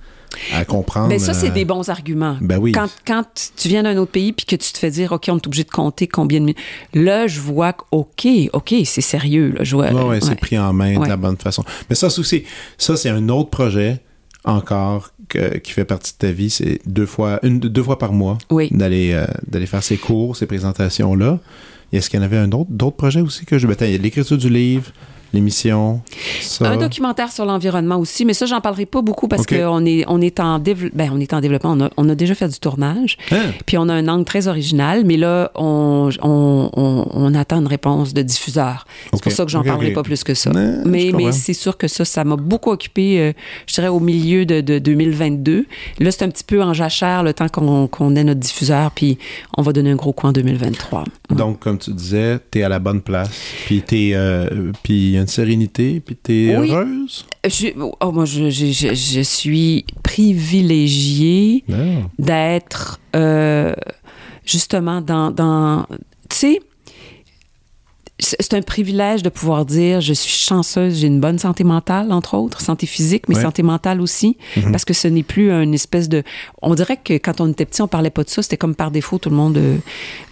à comprendre. Ben ça, c'est euh, des bons arguments. Ben oui. Quand, quand tu viens d'un autre pays puis que tu te fais dire, OK, on est obligé de compter combien de minutes. Là, je vois que, OK, OK, c'est sérieux. Là, je vois, Ouais, ouais, c'est pris en main de la bonne façon. Mais ça, c'est ça, c'est un autre projet encore que- qui fait partie de ta vie. C'est deux fois, une, deux fois par mois Oui. d'aller euh, d'aller faire ces cours, ces présentations-là. Est-ce qu'il y en avait un autre, d'autres projets aussi que je. Ben, attends, il y a l'écriture du livre, l'émission. Ça? Un documentaire sur l'environnement aussi, mais ça, j'en parlerai pas beaucoup parce Ok. qu'on est, on est, en ben, on est en développement. On a, on a déjà fait du tournage. Hein? Puis on a un angle très original, mais là, on, on, on, attend une réponse de diffuseur. C'est pour ça que j'en Ok, parlerai pas plus que ça. Mais mais c'est sûr que ça, ça m'a beaucoup occupé, euh, je dirais, au milieu de, de 2022. Là, c'est un petit peu en jachère le temps qu'on qu'on ait notre diffuseur, puis on va donner un gros coup en 2023. Donc, comme tu disais, t'es à la bonne place, puis t'es, euh, puis y a une sérénité, puis t'es Oui. heureuse? Je, oh, moi, je, je, je, je suis privilégiée Non. d'être euh, justement dans, dans tu sais c'est un privilège de pouvoir dire je suis chanceuse, j'ai une bonne santé mentale entre autres, santé physique mais Ouais. santé mentale aussi parce que ce n'est plus une espèce de on dirait que quand on était petit on parlait pas de ça, c'était comme par défaut tout le monde euh,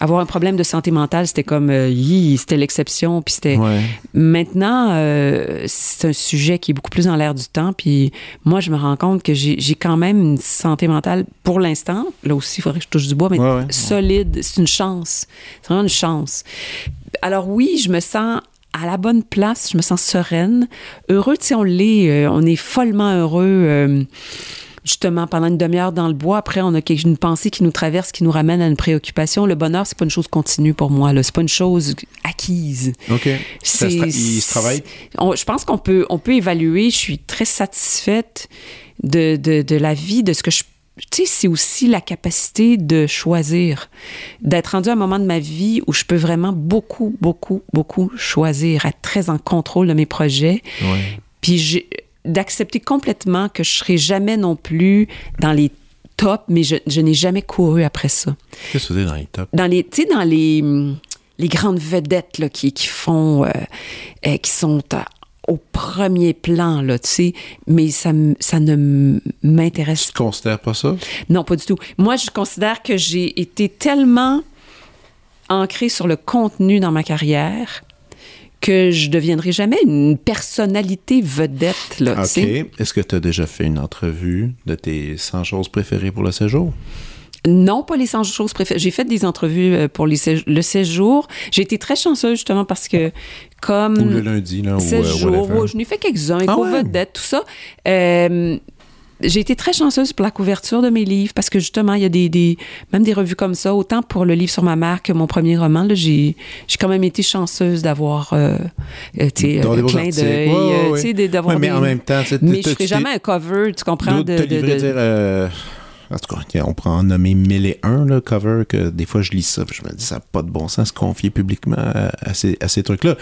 avoir un problème de santé mentale, c'était comme euh, Yi, c'était l'exception puis c'était Ouais. Maintenant, euh, c'est un sujet qui est beaucoup plus dans l'air du temps. Puis moi, je me rends compte que j'ai j'ai quand même une santé mentale pour l'instant. Là aussi, il faudrait que je touche du bois, mais ouais. solide. C'est une chance. C'est vraiment une chance. Alors oui, je me sens à la bonne place. Je me sens sereine. Heureux, tu sais, on l'est. euh, on est follement heureux. euh, justement pendant une demi-heure dans le bois. Après, on a une pensée qui nous traverse, qui nous ramène à une préoccupation. Le bonheur, c'est pas une chose continue pour moi. Là. C'est pas une chose acquise. OK. Ça se tra- C'est- il se travaille? on- je pense qu'on peut, on peut évaluer. Je suis très satisfaite de, de, de la vie, de ce que je. Tu sais, c'est aussi la capacité de choisir, d'être rendu à un moment de ma vie où je peux vraiment beaucoup, beaucoup, beaucoup choisir, être très en contrôle de mes projets. Ouais. Puis d'accepter complètement que je serai jamais non plus dans les tops, mais je, je n'ai jamais couru après ça Qu'est-ce que tu dis dans les tops? dans les, tu sais, dans les, les grandes vedettes là, qui, qui font, euh, euh, qui sont à- au premier plan, là, tu sais, mais ça, ça ne m'intéresse Tu te considères pas ça? non, pas du tout. Moi, je considère que j'ai été tellement ancrée sur le contenu dans ma carrière que je deviendrai jamais une personnalité vedette, là, tu OK. Est-ce que tu as déjà fait une entrevue de tes 100 choses préférées pour le séjour? Non, pas les 100 choses préférées. J'ai fait des entrevues euh, pour les sé- le séjour. J'ai été très chanceuse, justement, parce que comme... Ou le lundi, là, ou 16 euh, whatever. ouais, je n'ai fait quelques-uns, Ah ouais? tout ça. Euh, j'ai été très chanceuse pour la couverture de mes livres parce que justement, il y a des, des- même des revues comme ça, autant pour le livre sur ma mère que mon premier roman. là, J'ai j'ai quand même été chanceuse d'avoir euh, euh, articles. d'œil, Ouais, ouais, d'avoir Ouais, mais des- en même temps, Mais je ferai jamais un cover, tu comprends, de- dire... en tout cas, on prend en nommer mille et un, là, cover, que des fois, je lis ça, puis je me dis, ça n'a pas de bon sens se confier publiquement à, à ces, à ces trucs-là.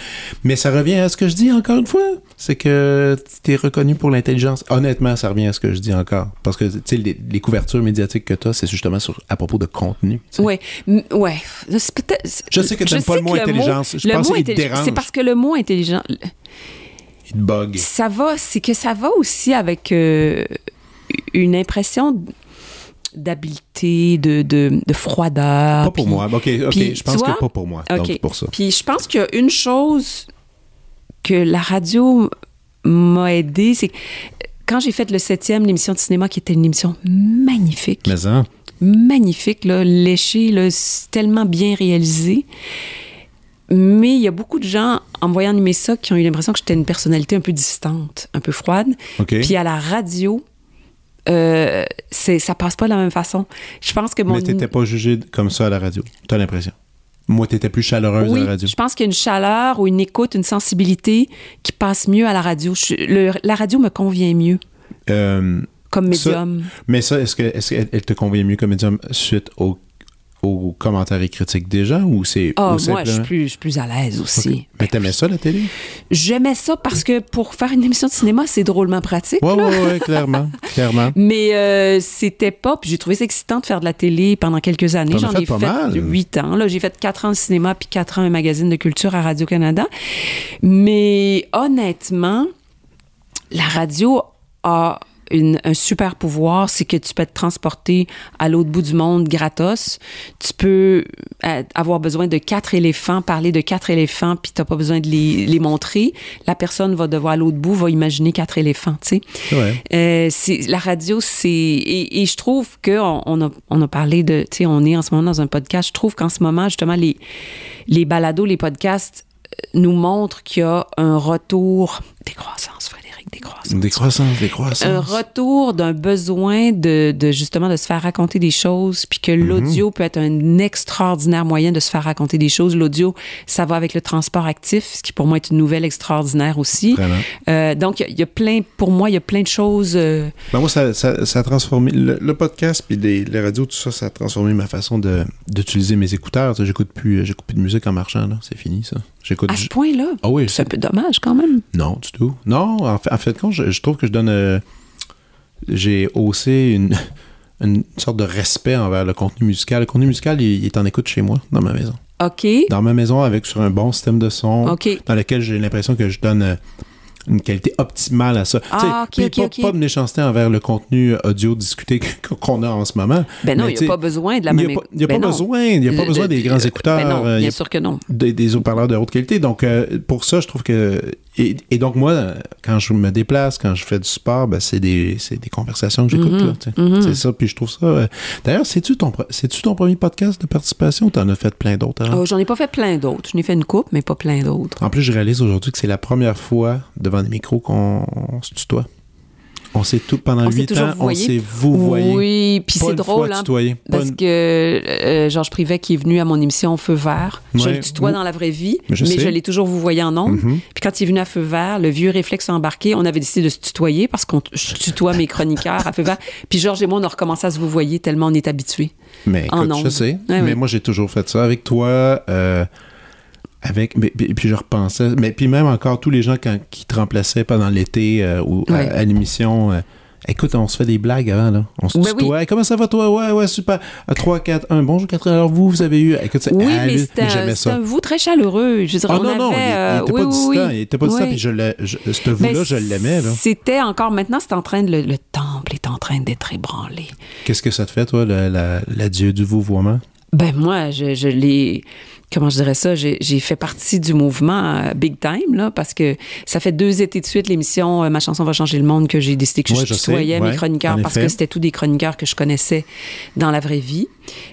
Mais ça revient à ce que je dis encore une fois, c'est que tu es reconnu pour l'intelligence. Honnêtement, ça revient à ce que je dis encore. Parce que, tu sais, les, les couvertures médiatiques que tu as, c'est justement sur, à propos de contenu. tu sais. Ouais, Je sais que t'aimes pas sais le mot intelligence. Je le pense mot qu'il dérange. C'est parce que le mot intelligent, Il te bug. ça va, c'est que ça va aussi avec euh, une impression d'habileté, de, de, de froideur. Pas pour moi. OK, je pense vois, que pas pour moi. Donc, OK. c'est pour ça. Puis je pense qu'il y a une chose que la radio m'a aidé, c'est que quand j'ai fait le septième, l'émission de cinéma, qui était une émission magnifique, Mais ça, magnifique, là, léché, là, tellement bien réalisé. Mais il y a beaucoup de gens, en me voyant animer ça, qui ont eu l'impression que j'étais une personnalité un peu distante, un peu froide. Puis à la radio, euh, ça passe pas de la même façon. Je pense que mon... Mais t'étais pas jugé comme ça à la radio. T'as l'impression. Moi, t'étais plus chaleureuse Oui, à la radio. je pense qu'il y a une chaleur ou une écoute, une sensibilité qui passe mieux à la radio. Je- le- la radio me convient mieux Euh, comme Ça, médium. mais ça, est-ce que est-ce qu'elle elle te convient mieux comme médium suite aux, aux commentaires et critiques des gens ou c'est Ah, moi, je suis plus, à l'aise aussi. Mais t'aimais ça, la télé? J'aimais ça parce que pour faire une émission de cinéma, c'est drôlement pratique. Ouais, là. ouais, clairement. clairement. Mais euh, c'était pas. Puis j'ai trouvé ça excitant de faire de la télé pendant quelques années. J'en fait ai pas fait mal. huit ans. Là, j'ai fait quatre ans de cinéma puis quatre ans un magazine de culture à Radio Canada. Mais honnêtement, la radio a une- un super pouvoir, c'est que tu peux te transporter à l'autre bout du monde gratos. Tu peux euh, avoir besoin de quatre éléphants, parler de quatre éléphants, puis t'as pas besoin de les, les montrer. La personne va devoir à l'autre bout, va imaginer quatre éléphants, tu sais. Ouais. Euh, la radio, c'est et, et je trouve que on, a on a parlé de, tu sais, on est en ce moment dans un podcast. Je trouve qu'en ce moment justement les les balados, les podcasts nous montre qu'il y a un retour des croissances, Des croissances. Des croissances, des croissances. Un retour d'un besoin de, de, justement de se faire raconter des choses, puis que l'audio peut être un extraordinaire moyen de se faire raconter des choses. L'audio, ça va avec le transport actif, ce qui pour moi est une nouvelle extraordinaire aussi. Euh, donc, il y, a- il y a plein, pour moi, il y a plein de choses. euh, Ben moi, ça, ça, ça a transformé. Le, le podcast puis les, les radios, tout ça, ça a transformé ma façon d'utiliser mes écouteurs. J'écoute plus, j'écoute plus de musique en marchant, là. C'est fini, ça. J'écoute. à ce point-là. Ah oui. C'est un peu dommage quand même. Non, du tout. Non, en fait, en fait je, je trouve que je donne. euh, J'ai haussé une, une sorte de respect envers le contenu musical. Le contenu musical, il, il est en écoute chez moi, dans ma maison. OK. Dans ma maison, avec sur un bon système de son, OK. dans lequel j'ai l'impression que je donne euh, une qualité optimale à ça. Ah, Tu sais, ok, puis ok, pas, ok. pas de méchanceté envers le contenu audio discuté qu'on a en ce moment. Ben non, il n'y a pas besoin de la Il n'y même a pas, il y a ben pas non. besoin, il y a pas besoin des grands ben écouteurs. non, euh, il y bien a sûr que non. des, des haut-parleurs de haute qualité. Donc, euh, pour ça, je trouve que. Et, et donc, moi, quand je me déplace, quand je fais du sport, ben, c'est des, c'est des conversations que j'écoute. Sais. C'est ça, puis je trouve ça. euh, D'ailleurs, c'est-tu ton, ton premier podcast de participation ou t'en as fait plein d'autres avant? Oh, J'en ai pas fait plein d'autres. Je n'ai fait une coupe, mais pas plein d'autres. En plus, je réalise aujourd'hui que c'est la première fois devant des micros qu'on se tutoie. On s'est tout pendant huit ans, on s'est vouvoyé. Oui, puis c'est drôle, hein, parce une- que euh, Georges Privet, qui est venu à mon émission Feu Vert, je le tutoie Vous- dans la vraie vie, Mais je mais sais. je l'ai toujours vous voyé en ondes. Mhm. Puis quand il est venu à Feu Vert, le vieux réflexe a embarqué. On avait décidé de se tutoyer parce qu'on je tutoie mes chroniqueurs à Feu Vert. Puis Georges et moi, on a recommencé à se vous voyer tellement on est habitués. Mais En je sais. Ouais, mais oui. moi, j'ai toujours fait ça. Avec toi, euh, avec. mais- puis, puis je repensais. Mais puis même encore, tous les gens quand- qui te remplaçaient pendant l'été euh, ou à- Ouais. à, l'émission. euh, écoute, on se fait des blagues avant, là. On se Ben tutoie. Comment ça va, toi? Ouais, ouais, super. À 3, 4, 1. Bonjour, Catherine. Alors, vous, vous avez eu. Écoute, c'est Oui, mais c'était un, vous très chaleureux. Je veux dire, Ah on non, non, il, avait, il euh, était oui, pas distant. oui. Il était pas distant. Puis je ce Mais vous-là, je l'aimais, là. C'était encore maintenant, c'est en train de le, le temple est en train d'être ébranlé. Qu'est-ce que ça te fait, toi, la- l'adieu du vouvoiement? Ben moi, je, je l'ai. Comment je dirais ça? J'ai fait partie du mouvement euh, Big Time, là, parce que ça fait deux étés de suite l'émission euh, Ma chanson va changer le monde que j'ai décidé que Ouais, je ouais, mes chroniqueurs parce effet. que c'était tous des chroniqueurs que je connaissais dans la vraie vie.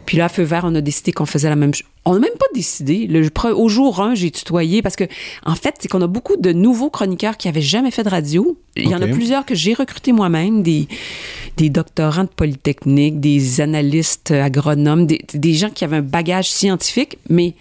Puis là, à Feu Vert, on a décidé qu'on faisait la même chose. On n'a même pas décidé. Le, au jour 1, j'ai tutoyé parce que, en fait, c'est qu'on a beaucoup de nouveaux chroniqueurs qui n'avaient jamais fait de radio. Il y en a plusieurs que j'ai recrutés moi-même, des, des doctorants de Polytechnique, des analystes agronomes, des, des gens qui avaient un bagage scientifique, mais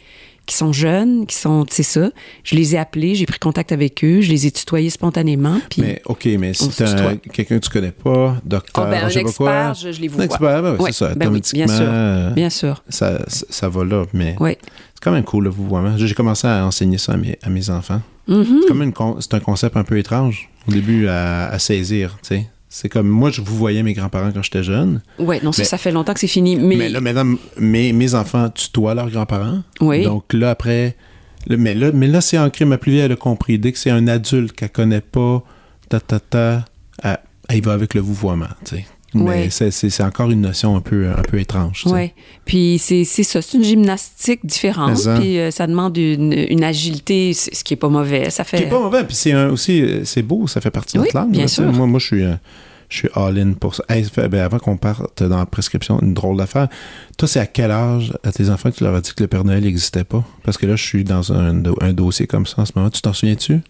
qui sont jeunes, qui sont, c'est ça. Je les ai appelés, j'ai pris contact avec eux, je les ai tutoyés spontanément. Puis, Mais OK, mais si tutoie. quelqu'un que tu connais pas, docteur, ben, un je sais pas expert, quoi. je, je les Un vois. expert, ben, Ouais, c'est ça. ben oui, bien sûr. Bien sûr. Ça, ça, ça va là, mais Oui. c'est quand même cool le vouvoiement. J'ai commencé à enseigner ça à mes, à mes enfants. Mhm. C'est comme une c'est un concept un peu étrange au début à, à saisir, tu sais. C'est comme moi, je vous voyais mes grands-parents quand j'étais jeune. Ouais, non, ça, Mais- ça fait longtemps que c'est fini. Mais, Mais, là, maintenant, mes, mes enfants tutoient leurs grands-parents. Oui. Donc là, après. là, mais là, mais là c'est ancré. Ma plus vieille, elle a compris. Dès que c'est un adulte qu'elle connaît pas, ta, ta, ta, elle, elle y va avec le vouvoiement, tu sais. Mais c'est- encore une notion un peu, un peu étrange. sais. Oui. Puis c'est ça, c'est une gymnastique différente. Ça. Puis euh, ça demande une, une agilité, ce qui est pas mauvais. Ça fait. Qui est pas mauvais. Puis c'est un- aussi, euh, c'est beau, ça fait partie de notre Oui, langue. bien sûr. Moi, moi, je suis. euh, je suis all-in pour ça. Hey, ça ben, avant qu'on parte dans la prescription, une drôle d'affaire. Toi, c'est à quel âge à tes enfants que tu leur as dit que le Père Noël n'existait pas? Parce que là, je suis dans un, do- un dossier comme ça en ce moment. Tu t'en souviens-tu?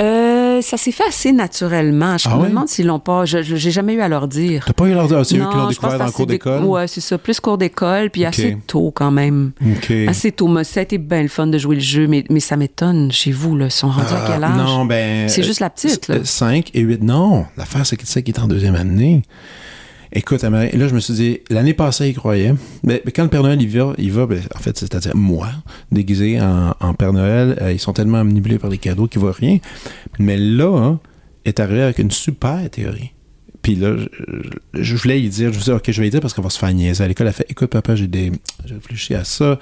Euh, ça s'est fait assez naturellement. Je Ah me demande s'ils l'ont pas. Je j'ai jamais eu à leur dire. T'as pas eu leur dire, ah, c'est eux qui l'ont découvert dans le cours d'école? dé- Ouais, c'est ça. Plus cours d'école, puis assez tôt quand même. OK. Assez tôt. Mais ça a été bien le fun de jouer le jeu, mais, mais ça m'étonne chez vous. Là. Ils sont rendus à Ah, quel âge? Non, ben. C'est juste la petite, là. 5 et 8. Non, l'affaire, c'est que sais qu'il est en deuxième année. Écoute, là, je me suis dit, l'année passée, il croyait. Mais, quand le Père Noël, il va, il va ben, en fait, c'est-à-dire moi, déguisé en, Père Noël, euh, ils sont tellement omnibulés par les cadeaux qu'ils voient rien. Mais là, hein, est arrivé avec une super théorie. Puis là, je, voulais lui dire, je me dit, OK, je vais lui dire parce qu'on va se faire niaiser. À l'école, elle fait, écoute, papa, j'ai des, j'ai réfléchi à ça.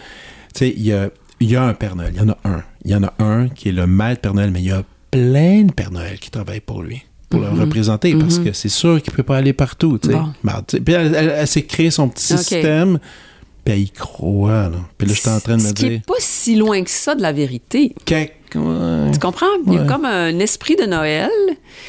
Tu sais, il y a, il y a un Père Noël, il y en a un. Il y en a un qui est le maître Père Noël, mais il y a plein de Père Noël qui travaillent pour lui, pour le représenter, parce que c'est sûr qu'il peut pas aller partout. Bon. Ben, Puis elle, elle- elle s'est créé son petit système, puis elle y croit, là. Puis là, j'étais en train de me dire... est pas si loin que ça de la vérité. Quelque- ouais, Tu comprends? Il y a Ouais. comme un esprit de Noël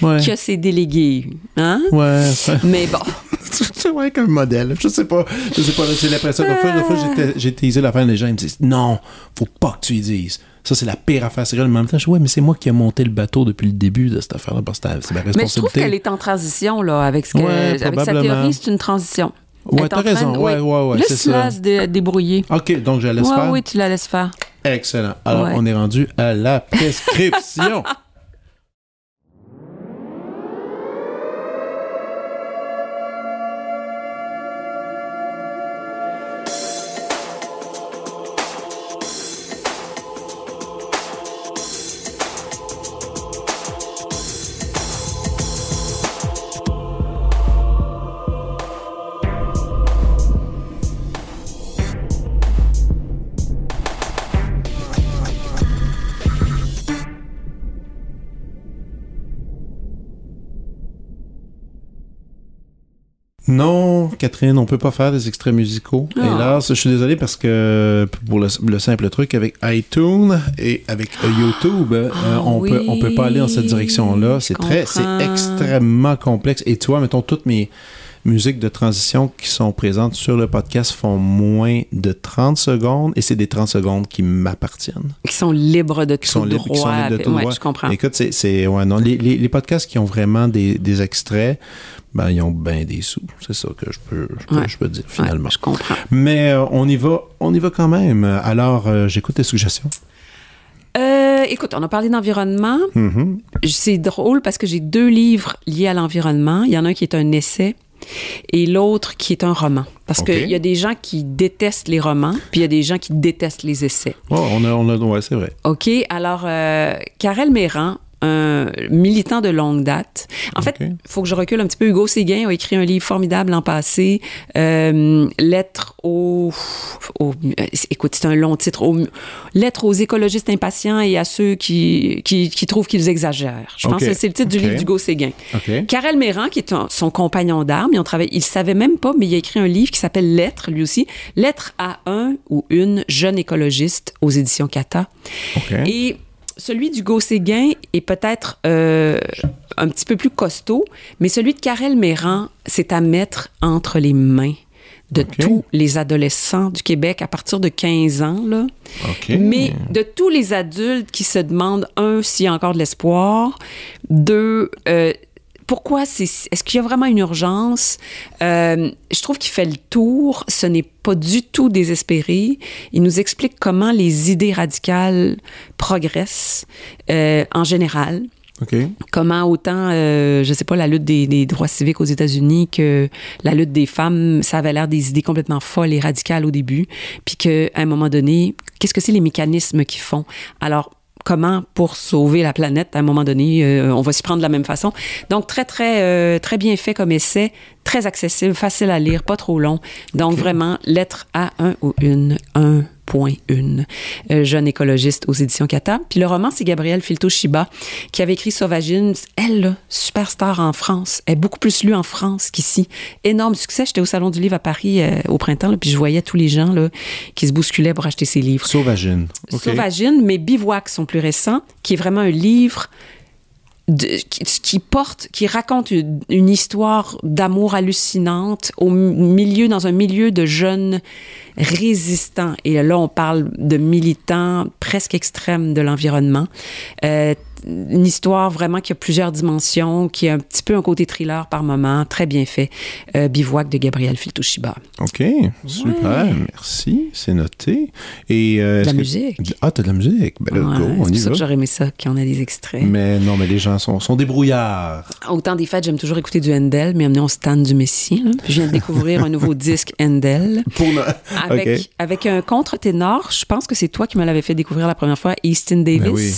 ouais, qui a ses délégués. Hein? ouais, Mais bon, c'est vrai qu'un modèle. Je sais pas. Je sais pas. J'ai l'impression que fois, fois j'ai teasé la fin, les gens ils me disent non, faut pas que tu y dises. Ça, c'est la pire affaire. C'est en même temps, je dis, ouais, mais c'est moi qui ai monté le bateau depuis le début de cette affaire-là parce que c'est ma Mais je trouve responsabilité. qu'elle est en transition, là, avec, ce que, Ouais, avec sa théorie, c'est une transition. Ouais, t'as raison. de- Ouais, ouais, ouais, c'est Laisse-la ça. se dé- débrouiller. OK, donc je la laisse Ouais, faire. oui, tu la laisses faire. Excellent. Alors, Ouais. on est rendu à la prescription. Catherine, on peut pas faire des extraits musicaux. Ah. Hélas, je suis désolé parce que pour le, le simple truc avec iTunes et avec euh, YouTube, euh, on oui, peut on peut pas aller dans cette direction-là. C'est très, c'est extrêmement complexe. Et tu vois, mettons toutes mes musiques de transition qui sont présentes sur le podcast font moins de 30 secondes et c'est des 30 secondes qui m'appartiennent. Qui sont libres de Qui tout sont libres, qui sont libres de tout Ouais, droit. je comprends. Écoute, c'est, c'est- ouais, non, les, les, les podcasts qui ont vraiment des, des extraits, ben, ils ont bien des sous. C'est ça que je peux, je peux, Ouais. je peux dire, Ouais, finalement. je comprends. Mais euh, on y va, on y va quand même. Alors, euh, j'écoute tes suggestions. Euh, écoute, on a parlé d'environnement. Mhm. C'est drôle parce que j'ai deux livres liés à l'environnement. Il y en a un qui est un essai et l'autre qui est un roman. Parce qu'il y a des gens qui détestent les romans, puis il y a des gens qui détestent les essais. Oh, on a, on a, ouais, c'est vrai. OK, alors, euh, Karel Méran, un militant de longue date. En fait, il faut que je recule un petit peu. Hugo Séguin a écrit un livre formidable l'an passé, euh, Lettre aux... euh, écoute, c'est un long titre. Lettre aux écologistes impatients et à ceux qui, qui, qui trouvent qu'ils exagèrent. Je pense que c'est le titre du livre d'Hugo Séguin. Karel Méran, qui est un- son compagnon d'armes, ils ont travaillé, il savait même pas, mais il a écrit un livre qui s'appelle Lettre, lui aussi. Lettre à un ou une jeune écologiste aux éditions Cata. Et celui d'Hugo Séguin est peut-être euh, un petit peu plus costaud, mais celui de Karel Méran, c'est à mettre entre les mains de tous les adolescents du Québec à partir de 15 ans, là. Mais de tous les adultes qui se demandent, un, s'il y a encore de l'espoir, deux, euh, pourquoi c'est. Est-ce qu'il y a vraiment une urgence? Euh, je trouve qu'il fait le tour. Ce n'est pas du tout désespéré. Il nous explique comment les idées radicales progressent euh, en général OK. comment autant, euh, je sais pas, la lutte des, des droits civiques aux États-Unis que la lutte des femmes, ça avait l'air des idées complètement folles et radicales au début, puis qu'à un moment donné, qu'est-ce que c'est les mécanismes qui font? Alors, comment pour sauver la planète. À un moment donné euh, on va s'y prendre de la même façon. Donc très très euh, très bien fait comme essai très accessible facile à lire pas trop long. Donc vraiment lettre à un ou une un euh, jeune écologiste aux éditions Cata. Puis le roman c'est Gabrielle Filto-Shiba qui avait écrit Sauvagine. Elle là, superstar en France. Elle est beaucoup plus lue en France qu'ici. Énorme succès. J'étais au salon du livre à Paris euh, au printemps là, puis je voyais tous les gens là qui se bousculaient pour acheter ses livres. Sauvagine. Sauvagine, mais Bivouac, son plus récent, qui est vraiment un livre de- qui, qui porte, qui raconte une, histoire d'amour hallucinante au milieu, dans un milieu de jeunes résistants. Et là, on parle de militants presque extrêmes de l'environnement. Euh, une histoire vraiment qui a plusieurs dimensions, qui a un petit peu un côté thriller par moment, très bien fait. Euh, Bivouac de Gabriel Filtouchiba. OK. Super. Merci. C'est noté. Et, euh, De la que- musique. Ah, t'as de la musique. Ben, là, Ouais, go, on y ça va. j'aurais aimé ça, qu'on a des extraits. Mais non, mais les gens sont, sont débrouillards. Au temps des fêtes, j'aime toujours écouter du Handel, mais amené on stand du Messie. Là. Puis je viens de découvrir un nouveau disque Handel Pour le... avec, avec un contre-ténor. Je pense que c'est toi qui me l'avais fait découvrir la première fois, Easton Davis, Ben oui.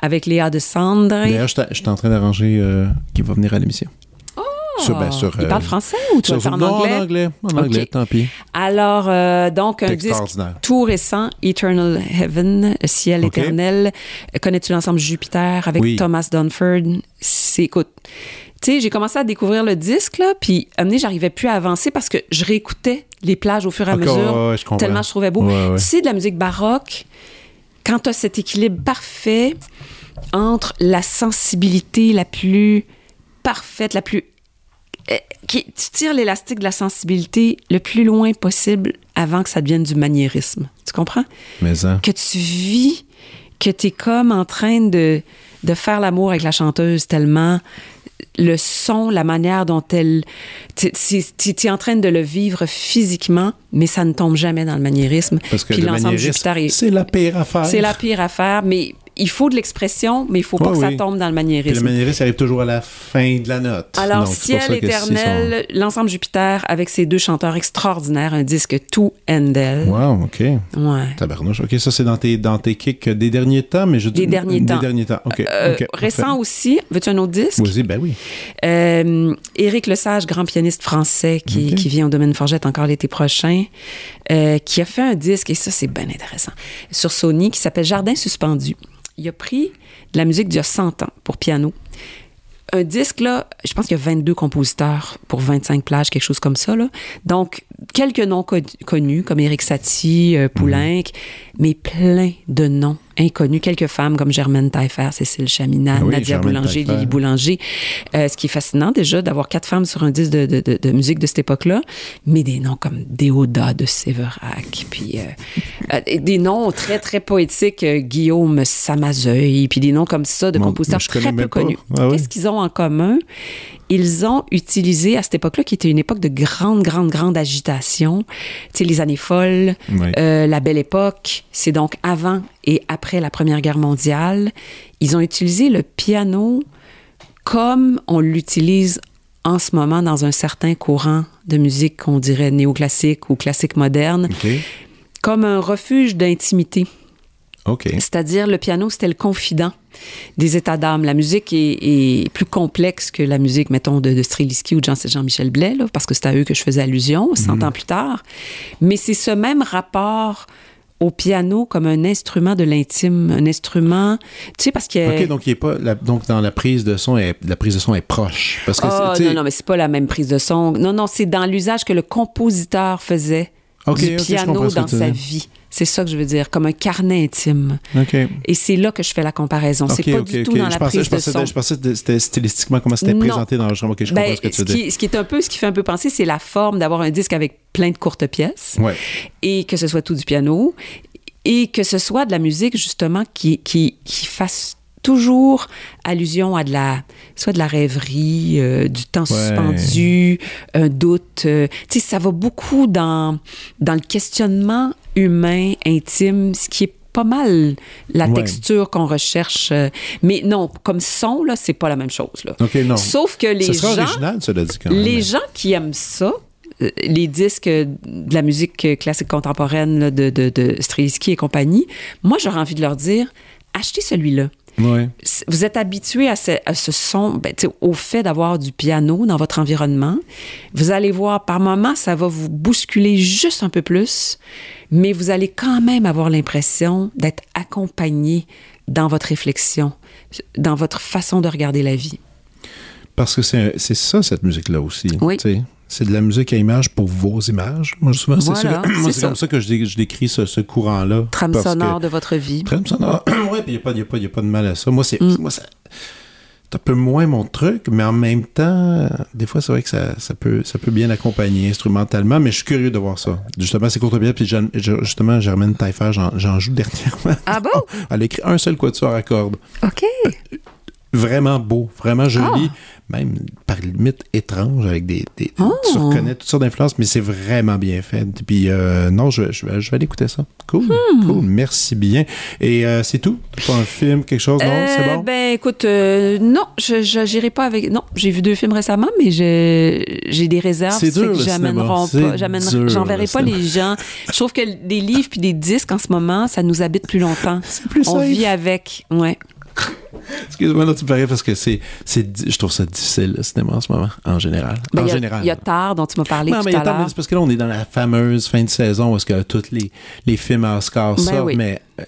avec Léa de Sandre. D'ailleurs, je suis en train d'arranger euh, qui va venir à l'émission. Sur, ben, sur, Il euh, parle français ou tu sur- en non, anglais? en anglais? En anglais, tant pis. Alors, euh, donc, un disque tout récent, Eternal Heaven, le ciel éternel. Connais-tu l'ensemble Jupiter avec Oui. Thomas Dunford? C'est, écoute, tu sais, j'ai commencé à découvrir le disque, là, puis donné, j'arrivais plus à avancer parce que je réécoutais les plages au fur et à mesure. ouais, ouais, je comprends. tellement je trouvais beau. Ouais, ouais. C'est de la musique baroque. Quand tu as cet équilibre parfait entre la sensibilité la plus parfaite, la plus euh, qui, tu tires l'élastique de la sensibilité le plus loin possible avant que ça devienne du maniérisme. Tu comprends? Mais ça. Que tu vis, que tu es comme en train de, de faire l'amour avec la chanteuse tellement le son, la manière dont elle... Tu es en train de le vivre physiquement, mais ça ne tombe jamais dans le maniérisme. Parce que Puis le l'ensemble maniérisme, c'est la pire affaire. c'est la pire affaire, mais il faut de l'expression, mais il faut pas Ouais, que ça tombe dans le Puis le maniérisme. maniérisme arrive toujours à la fin de la note. Alors, Donc, Ciel éternel, l'ensemble Jupiter avec ses deux chanteurs extraordinaires, un disque tout Handel. Wow, OK. Ouais. Tabarnouche. OK, ça, c'est dans tes, dans tes kicks des derniers temps, mais je dis... Des derniers temps. Des derniers temps. OK. Euh, récent aussi, veux-tu un autre disque? Vas-y, ben oui. Euh, Éric Lesage, grand pianiste français qui vient au domaine Forgette encore l'été prochain, euh, qui a fait un disque, et ça c'est bien intéressant, sur Sony qui s'appelle Jardin suspendu. Il a pris de la musique d'il y a 100 ans pour piano. Un disque, là, je pense qu'il y a 22 compositeurs pour 25 plages, quelque chose comme ça. Là. Donc, quelques noms co- connus, comme Éric Satie, euh, Poulenc, mais plein de noms inconnus. Quelques femmes comme Germaine Taillefer, Cécile Chaminade, Ah oui, Nadia Germaine Boulanger, Taillefer. Lily Boulanger. Euh, ce qui est fascinant déjà d'avoir quatre femmes sur un disque de, de- de- de musique de cette époque-là, mais des noms comme Déoda de Séverac, puis euh, euh, des noms très, très poétiques, Guillaume Samazeuil, puis des noms comme ça de compositeurs très peu pas. connus. Ah? Qu'est-ce qu'ils ont en commun? Ils ont utilisé à cette époque-là, qui était une époque de grande, grande, grande agitation, tu sais, les années folles, Oui. euh, la belle époque, c'est donc avant et après la Première Guerre mondiale. Ils ont utilisé le piano comme on l'utilise en ce moment dans un certain courant de musique qu'on dirait néoclassique ou classique moderne, comme un refuge d'intimité. C'est-à-dire, le piano, c'était le confident des états d'âme. La musique est, est plus complexe que la musique, mettons, de, de Strelitzky ou de Jean- Jean-Michel Blais, là, parce que c'est à eux que je faisais allusion 100 ans plus tard. Mais c'est ce même rapport au piano comme un instrument de l'intime, un instrument, tu sais, parce que... OK, donc, il est pas, la- donc dans la prise de son, est- la prise de son est proche. Parce que, Ah, non, non, mais c'est pas la même prise de son. Non, non, c'est dans l'usage que le compositeur faisait du piano dans sa vie. C'est ça que je veux dire, comme un carnet intime. Et c'est là que je fais la comparaison. c'est Ok, pas du tout dans je la pensais, prise je pensais, de son. je pensais que c'était stylistiquement comment c'était présenté dans l'enregistrement. Ok, je comprends Ben, ce que tu ce, dire. qui, ce qui est un peu, ce qui fait un peu penser, c'est la forme d'avoir un disque avec plein de courtes pièces Ouais. et que ce soit tout du piano et que ce soit de la musique justement qui, qui, qui fasse toujours allusion à de la soit de la rêverie, euh, du temps Ouais. suspendu, un doute. euh, tu sais, ça va beaucoup dans dans le questionnement humain, intime, ce qui est pas mal la Ouais. texture qu'on recherche. euh, mais non, comme son, là, c'est pas la même chose. Là. Non. Sauf que les gens... original, cela dit quand même. Les gens qui aiment ça, euh, les disques de la musique classique contemporaine là, de, de, de et compagnie, moi, j'aurais envie de leur dire, achetez celui-là. Vous êtes habitué à ce, à ce son, ben, au fait d'avoir du piano dans votre environnement. Vous allez voir, par moments, ça va vous bousculer juste un peu plus, mais vous allez quand même avoir l'impression d'être accompagné dans votre réflexion, dans votre façon de regarder la vie. Parce que c'est ça, cette musique-là aussi. Oui. C'est de la musique à images pour vos images. Moi, souvent, c'est Voilà, comme ça que je, dé- je décris ce, ce courant-là. Trame que- sonore de votre vie. Trame sonore. ouais, puis il n'y a, pas- de mal à ça. Moi, c'est. Mm. Un peu moins mon truc, mais en même temps, des fois, c'est vrai que ça, ça, peut, ça peut bien accompagner instrumentalement, mais je suis curieux de voir ça. Justement, c'est contre bien, puis je- justement, Germaine Taillefer, j'en j'en joue dernièrement. Ah bon? Elle a écrit un seul quatuor à cordes. OK. Vraiment beau, vraiment joli, Ah. même par limite étrange, avec des. des Oh. Tu reconnais toutes sortes d'influences, mais c'est vraiment bien fait. Puis, euh, non, je, je, vais- je vais aller écouter ça. Cool, Hmm. cool, merci bien. Et euh, c'est tout? Pas un film, quelque chose? Non, Euh, c'est bon? Ben, écoute, euh, non, je j'irai pas avec. Non, j'ai vu deux films récemment, mais j'ai des réserves. C'est dur, pas. J'amènerai- dur, J'enverrai pas les gens. Je trouve que des livres puis des disques en ce moment, ça nous habite plus longtemps. C'est plus On safe. vit avec. Ouais. Excuse-moi, là, tu me parais parce que c'est, c'est, je trouve ça difficile, le cinéma, en ce moment, en général. Ben, en il y a- général. Il y a Tard, dont tu m'as parlé non, tout mais il y a à l'heure. c'est parce que là, on est dans la fameuse fin de saison où est-ce que tous les, les films à Oscar Ben sortent, oui. mais euh,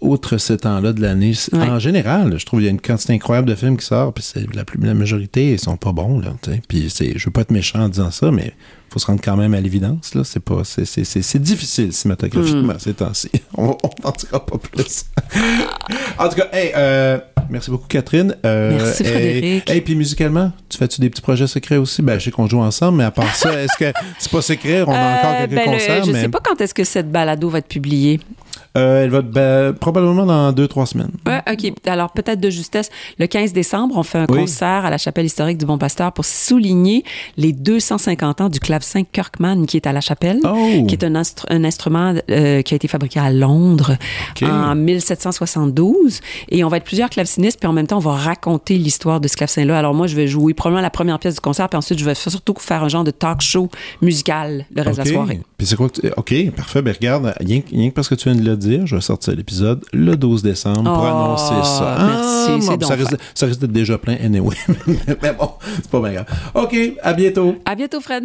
outre ce temps-là de l'année, Ouais. en général, je trouve qu'il y a une quantité incroyable de films qui sortent, puis c'est, la, plus, la majorité, ils sont pas bons, là, tu sais. Puis c'est, je veux pas être méchant en disant ça, mais faut se rendre quand même à l'évidence, là. C'est pas, c'est, c'est, c'est, difficile cinématographiquement Hmm. ces temps-ci. On, n'en dira pas plus. en tout cas, hey, euh, Merci beaucoup, Catherine. Euh, Merci, Frédéric. Et, puis musicalement, tu fais-tu des petits projets secrets aussi? Ben, je sais qu'on joue ensemble, mais à part ça, est-ce que c'est pas secret? On a encore quelques ben, concerts. je ne sais pas quand est-ce que cette balado va être publiée. Euh, elle va ben, probablement dans deux, trois semaines. Ouais, OK. Alors, peut-être de justesse, le 15 décembre, on fait un concert à la chapelle historique du Bon Pasteur pour souligner les 250 ans du clavecin Kirkman qui est à la chapelle, oh. qui est un, un instrument euh, qui a été fabriqué à Londres en 1772. Et on va être plusieurs clavecinistes, puis en même temps, on va raconter l'histoire de ce clavecin-là. Alors, moi, je vais jouer probablement la première pièce du concert, puis ensuite, je vais surtout faire un genre de talk show musical le reste de la soirée. Puis c'est quoi OK, parfait. Ben regarde, rien, rien que parce que tu viens de le dire, je vais sortir l'épisode le 12 décembre pour oh, annoncer ça. Merci, ah, ça, risque, ça, risque, d'être déjà plein anyway. Mais bon, c'est pas bien grave. OK, à bientôt. À bientôt, Fred.